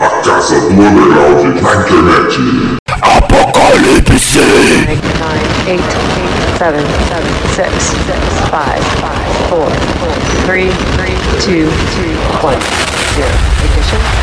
Speaker 1: a casa. Apocalypse! 9,
Speaker 7: 9, 8, 8, 7, 7, 6, 6, 5, 5, 4, 4, 3, 3, 2, 2, 1, 0. Ignition.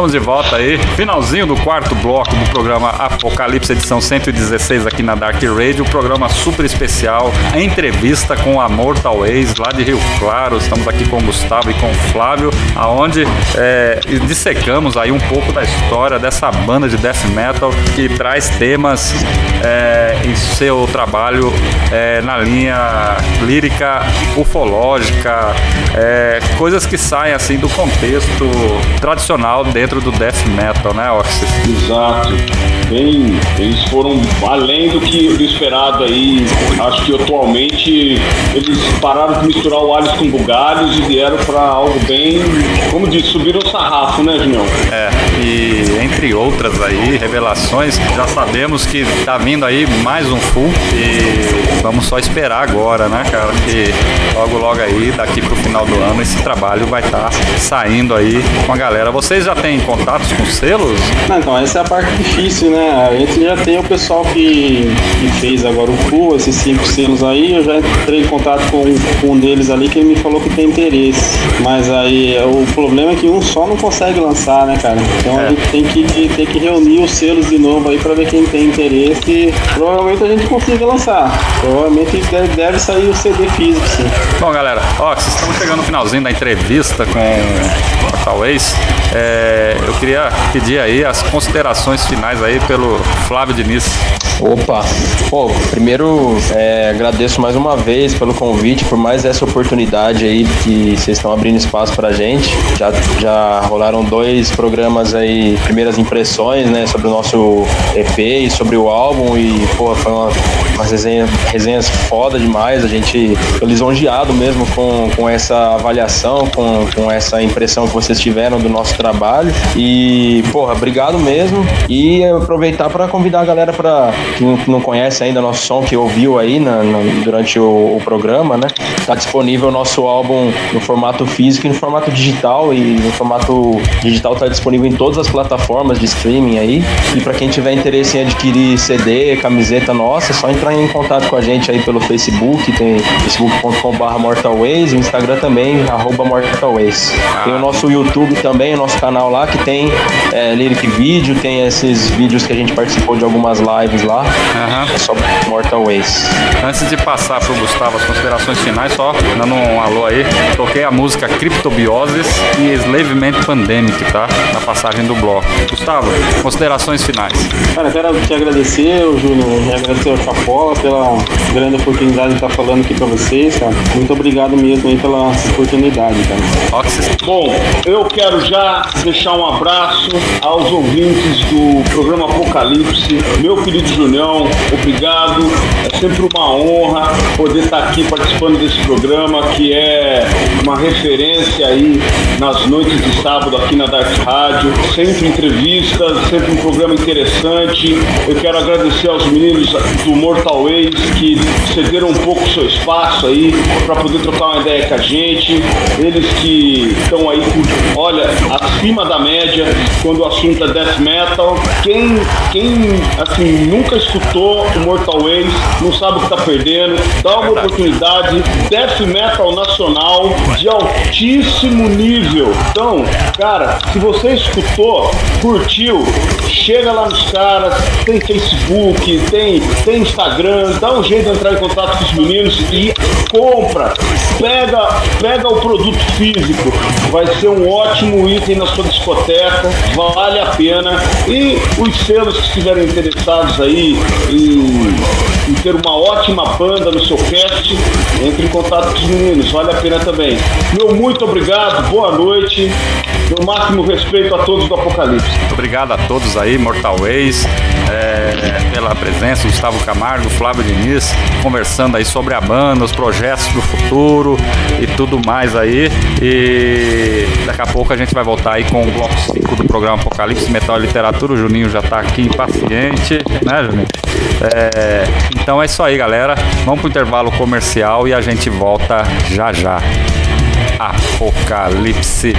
Speaker 2: Estamos de volta aí, finalzinho do quarto bloco do programa Apocalipse, edição 116 aqui na Dark Radio, programa super especial, a entrevista com a Mortal Ways lá de Rio Claro. Estamos aqui com o Gustavo e com o Flávio, aonde é, dissecamos aí um pouco da história dessa banda de death metal que traz temas é, em seu trabalho é, na linha lírica, ufológica, coisas que saem assim do contexto tradicional dentro do death metal, né, Oxys?
Speaker 3: Exato. Bem, eles foram além do que do esperado aí. Acho que atualmente eles pararam de misturar o alhos com bugalhos e vieram para algo bem, como diz, subiram o sarrafo, né, Junião?
Speaker 2: É, e entre outras aí, revelações, já sabemos que tá vindo aí mais um full e vamos só esperar agora, né, cara, que logo logo aí, daqui pro final do ano, esse trabalho vai estar tá saindo aí com a galera. Vocês já têm contatos com selos?
Speaker 4: Não, então, essa é a parte difícil, né? A gente já tem o pessoal que, que fez agora o full, esses cinco selos aí, eu já entrei em contato com, com um deles ali que ele me falou que tem interesse. Mas aí o problema é que um só não consegue lançar, né, cara? Então
Speaker 2: É.
Speaker 4: a gente tem que, tem que reunir os selos de novo aí pra ver quem tem interesse. E provavelmente a gente consiga lançar. Provavelmente deve, deve sair o CD físico, sim.
Speaker 2: Bom, galera, ó, vocês estamos chegando no finalzinho da entrevista com o Mortal Ways. É, eu queria pedir aí as considerações finais aí pelo Flávio Diniz.
Speaker 5: Opa, pô, primeiro é, agradeço mais uma vez pelo convite, por mais essa oportunidade aí que vocês estão abrindo espaço pra gente. Já, já rolaram dois programas aí, primeiras impressões, né, sobre o nosso EP e sobre o álbum e, pô, foi uma, umas resenha, resenhas foda demais. A gente foi lisonjeado mesmo com, com essa avaliação, com, com essa impressão que vocês tiveram do nosso trabalho. E, porra, obrigado mesmo. E aproveitar para convidar a galera para que não, conhece ainda nosso som, que ouviu aí na- na- durante o, o programa, né? Tá disponível o nosso álbum no formato físico e no formato digital. E no formato digital tá disponível em todas as plataformas de streaming aí. E para quem tiver interesse em adquirir CD, camiseta nossa, é só entrar em contato com a gente aí pelo Facebook, tem facebook.com.br mortalways, o Instagram também, arroba mortalways. Tem o nosso YouTube também, o nosso canal lá, que tem é, lyric vídeo, tem esses vídeos que a gente participou de algumas lives lá. É só Mortal Ways.
Speaker 2: Antes de passar pro Gustavo as considerações finais, só dando um alô aí, toquei a música Criptobioses e Enslavement Pandemic, tá? Na passagem do bloco. Gustavo, considerações finais.
Speaker 4: Cara, quero te agradecer, e agradecer ao Chapola pela grande oportunidade de estar falando aqui pra vocês, cara. Muito obrigado mesmo aí pela oportunidade, cara.
Speaker 3: Bom, eu quero já deixar um abraço aos ouvintes do programa Apocalipse. Meu querido Junião, obrigado. É sempre uma honra poder estar aqui participando desse programa que é uma referência aí nas noites de sábado aqui na Dark Rádio. Sempre entrevistas, sempre um programa interessante. Eu quero agradecer aos meninos do Mortal Ways que cederam um pouco o seu espaço aí para poder trocar uma ideia com a gente. Eles que estão aí, olha, acima da média quando o assunto é death metal. Quem, quem assim, nunca escutou o Mortal Ways, não sabe o que tá perdendo, dá uma oportunidade. Death metal nacional de altíssimo nível. Então, cara, se você escutou, curtiu, chega lá nos caras, tem Facebook, tem, tem Instagram, dá um jeito de entrar em contato com os meninos e compra. Pega, pega o produto físico, vai ser um ótimo item na sua discoteca, vale a pena. E os selos que estiverem interessados aí em, em ter uma ótima banda no seu cast, entre em contato com os meninos, vale a pena também. Meu muito obrigado, boa noite, meu máximo respeito a todos do Apocalipse.
Speaker 2: Obrigado a todos aí, Mortal Ways, é, pela presença, Gustavo Camargo, Flávio Diniz, conversando aí sobre a banda, os projetos do futuro e tudo mais aí. E daqui a pouco a gente vai voltar aí com o bloco 5 do programa Apocalipse Metal e Literatura. O Juninho já tá aqui impaciente, né, Juninho? É, então é isso aí, galera. Vamos pro intervalo comercial e a gente volta já já. Apocalipse.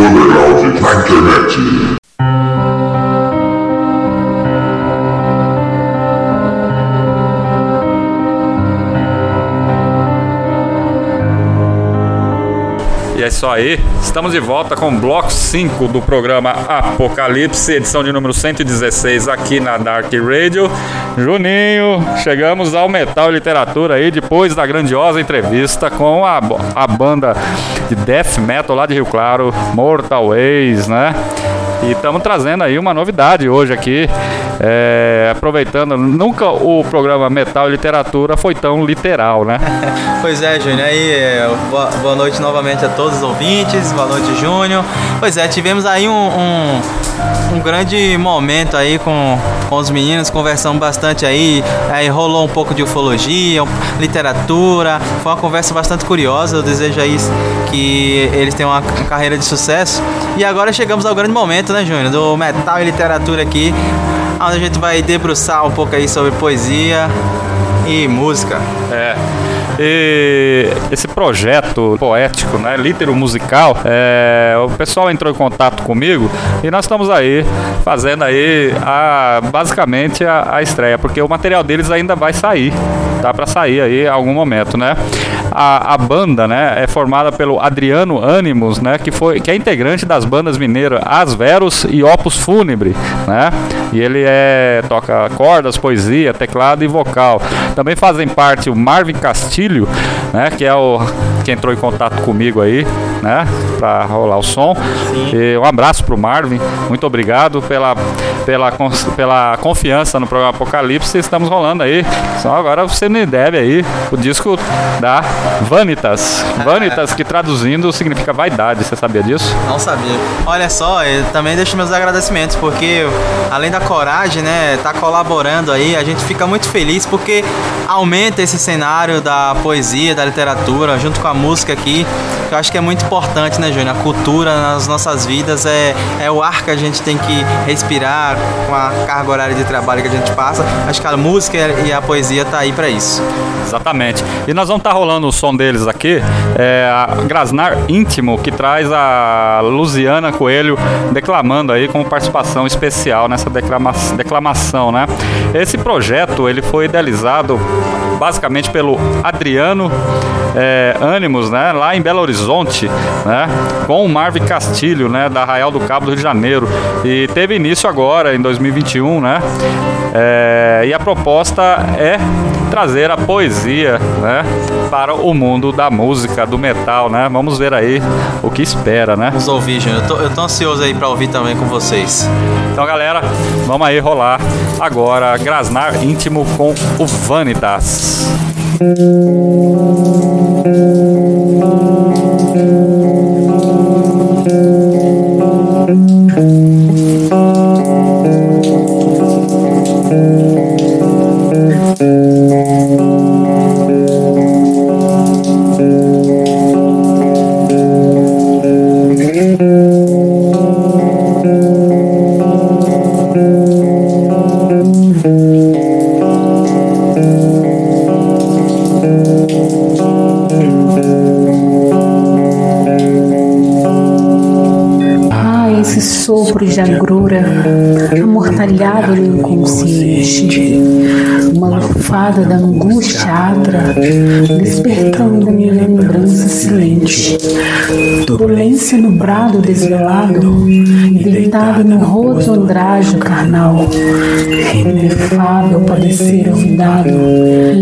Speaker 1: Woman Lounge in Tankernet.
Speaker 2: Isso aí. Estamos de volta com o bloco 5 do programa Apocalipse, edição de número 116 aqui na Dark Radio. Juninho, chegamos ao Metal e Literatura aí depois da grandiosa entrevista com a, a banda de death metal lá de Rio Claro, Mortal Ways, né? E estamos trazendo aí uma novidade hoje aqui, é, aproveitando, nunca o programa Metal e Literatura foi tão literal, né?
Speaker 6: pois é, Júnior, aí é, boa, boa, noite novamente a todos os ouvintes, boa noite, Júnior. Pois é, tivemos aí um, um, um grande momento aí com, com os meninos, conversamos bastante aí, aí rolou um pouco de ufologia, literatura, foi uma conversa bastante curiosa, eu desejo aí que eles tenham uma, uma carreira de sucesso. E agora chegamos ao grande momento né, Júnior? Do metal e literatura aqui, onde a gente vai debruçar um pouco aí sobre poesia e música.
Speaker 2: É. E esse projeto poético, né, litero musical, é, o pessoal entrou em contato comigo e nós estamos aí fazendo aí a, basicamente a, a estreia, porque o material deles ainda vai sair, tá para sair aí em algum momento, né? A, a banda, né, é formada pelo Adriano Animus, né, que foi que é integrante das bandas mineiras As Veros e Opus Fúnebre, né? E ele é toca cordas, poesia, teclado e vocal. Também fazem parte o Marvin Castilho, né, que é o que entrou em contato comigo aí, né, para rolar o som. E um abraço pro Marvin. Muito obrigado pela pela pela confiança no programa Apocalipse. Estamos rolando aí. Só agora você me deve aí o disco da Vanitas. Vanitas, que traduzindo significa vaidade. Você sabia disso?
Speaker 6: Não sabia. Olha só, eu também deixo meus agradecimentos, porque além da coragem, né, tá colaborando aí, a gente fica muito feliz porque aumenta esse cenário da poesia, da literatura, junto com a música aqui. Eu acho que é muito importante, né, Júnior? A cultura nas nossas vidas é, é o ar que a gente tem que respirar com a carga horária de trabalho que a gente passa. Acho que a música e a poesia tá aí para isso.
Speaker 2: Exatamente. E nós vamos estar tá rolando o som deles aqui, é a Grasnar Íntimo, que traz a Luciana Coelho declamando aí com participação especial nessa declama declamação, né? Esse projeto ele foi idealizado Obrigado basicamente pelo Adriano é, Ânimos, né, lá em Belo Horizonte, né, com o Marvin Castilho, né, da Arraial do Cabo do Rio de Janeiro. E teve início agora, em 2021, né, é, e a proposta é trazer a poesia, né, para o mundo da música, do metal, né. Vamos ver aí o que espera, né.
Speaker 6: Vamos ouvir, Júnior. Eu tô, eu tô ansioso aí para ouvir também com vocês.
Speaker 2: Então, galera, vamos aí rolar agora Grasnar íntimo com o Vanitas.
Speaker 8: Thank you. Dolência no brado desvelado, deitado no rosto andrágio carnal, inefável padecer olvidado,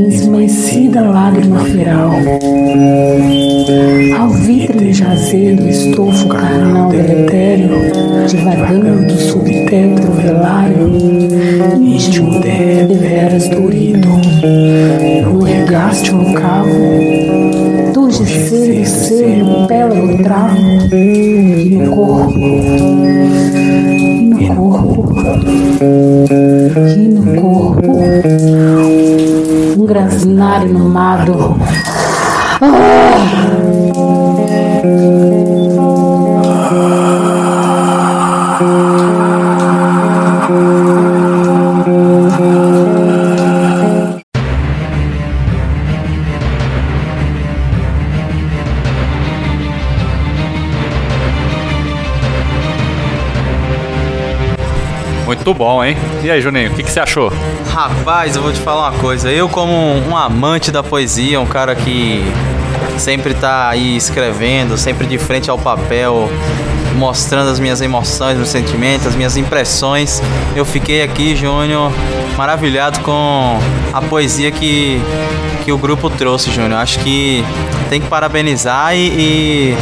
Speaker 8: esmaecida lágrima feral. Ao vidro jazer do estofo carnal deletério, divagando sob teto velário, íntimo deveras dorido, no regaste no cavo, do gecer e ser no pélago travo, e corpo, e no corpo, e no corpo, um grasnário no mado. Ah!
Speaker 2: Bom, hein? E aí, Juninho, o que, que você achou?
Speaker 6: Rapaz, eu vou te falar uma coisa. Eu, como um amante da poesia, um cara que sempre tá aí escrevendo, sempre de frente ao papel, mostrando as minhas emoções, meus sentimentos, as minhas impressões. Eu fiquei aqui, Júnior, maravilhado com a poesia que, que o grupo trouxe, Júnior. Acho que tem que parabenizar e, e,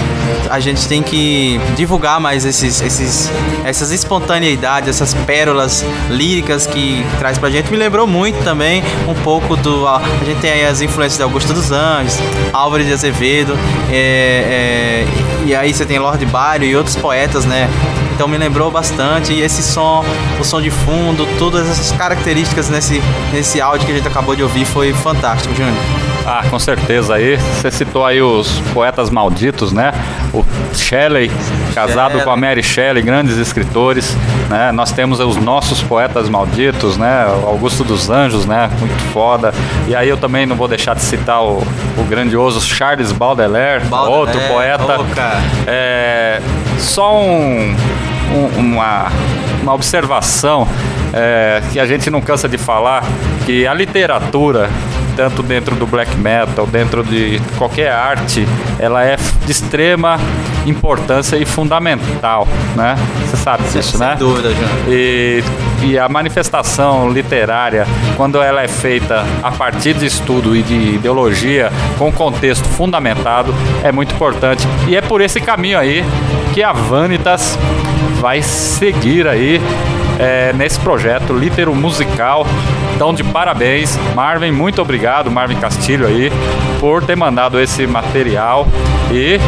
Speaker 6: a gente tem que divulgar mais esses, esses, essas espontaneidades, essas pérolas líricas que traz pra gente. Me lembrou muito também um pouco do. A gente tem aí as influências de Augusto dos Anjos, Álvares de Azevedo, é, é, e aí você tem Lord Byron e outros poetas, né? Então me lembrou bastante e esse som, o som de fundo, todas essas características nesse, nesse áudio que a gente acabou de ouvir foi fantástico, Júnior.
Speaker 2: Ah, com certeza aí. Você citou aí os poetas malditos, né? O Shelley, casado
Speaker 6: Shelley.
Speaker 2: com a Mary Shelley, grandes escritores, né? Nós temos os nossos poetas malditos, né? O Augusto dos Anjos, né? Muito foda. E aí eu também não vou deixar de citar o, o grandioso Charles Baudelaire,
Speaker 6: Baudelaire,
Speaker 2: outro poeta. É, só um- uma, uma observação é, que a gente não cansa de falar, que a literatura, tanto dentro do black metal, dentro de qualquer arte, ela é de extrema importância e fundamental, né? Você sabe disso,
Speaker 6: Sem
Speaker 2: né?
Speaker 6: dúvida, Júnior.
Speaker 2: E, e a manifestação literária, quando ela é feita a partir de estudo e de ideologia, com contexto fundamentado, é muito importante. E é por esse caminho aí que a Vanitas vai seguir aí é, nesse projeto litero musical. Então, de parabéns, Marvin, muito obrigado, Marvin Castilho aí, por ter mandado esse material e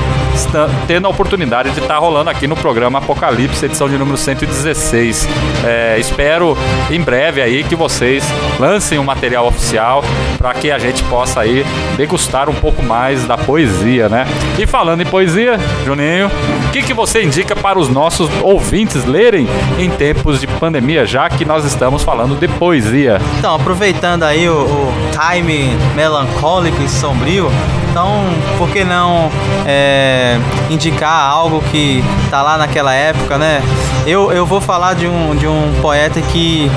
Speaker 2: tendo a oportunidade de estar rolando aqui no programa Apocalipse, edição de número 116. É, espero em breve aí que vocês lancem um material oficial para que a gente possa aí degustar um pouco mais da poesia, né? E falando em poesia, Juninho, o que, que você indica para os nossos ouvintes lerem em tempos de pandemia, já que nós estamos falando de poesia?
Speaker 6: Então, aproveitando aí o, o time melancólico e sombrio, então por que não é, indicar algo que tá lá naquela época, né? Eu, eu vou falar de um, de um poeta que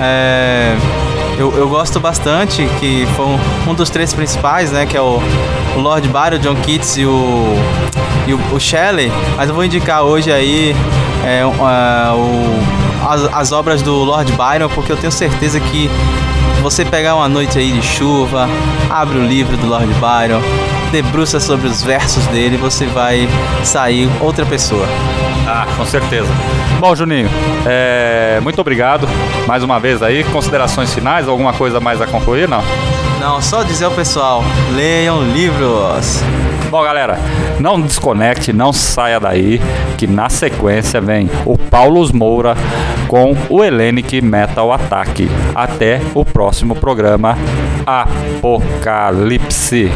Speaker 6: é, eu, eu gosto bastante, que foi um, um dos três principais, né? Que é o, o Lord Byron, John Keats e o, e o, o Shelley, mas eu vou indicar hoje aí é, ah, o as, as obras do Lord Byron, porque eu tenho certeza que você pegar uma noite aí de chuva, abre o livro do Lord Byron, debruça sobre os versos dele, você vai sair outra pessoa.
Speaker 2: Ah, com certeza. Bom, Juninho, é, muito obrigado mais uma vez aí. Considerações finais, alguma coisa mais a concluir? Não?
Speaker 6: Não, só dizer ao pessoal, leiam livros.
Speaker 2: Bom, galera, não desconecte, não saia daí, que na sequência vem o Paulo Moura com o Hellenic Metal Attack. Até o próximo programa Apocalipse.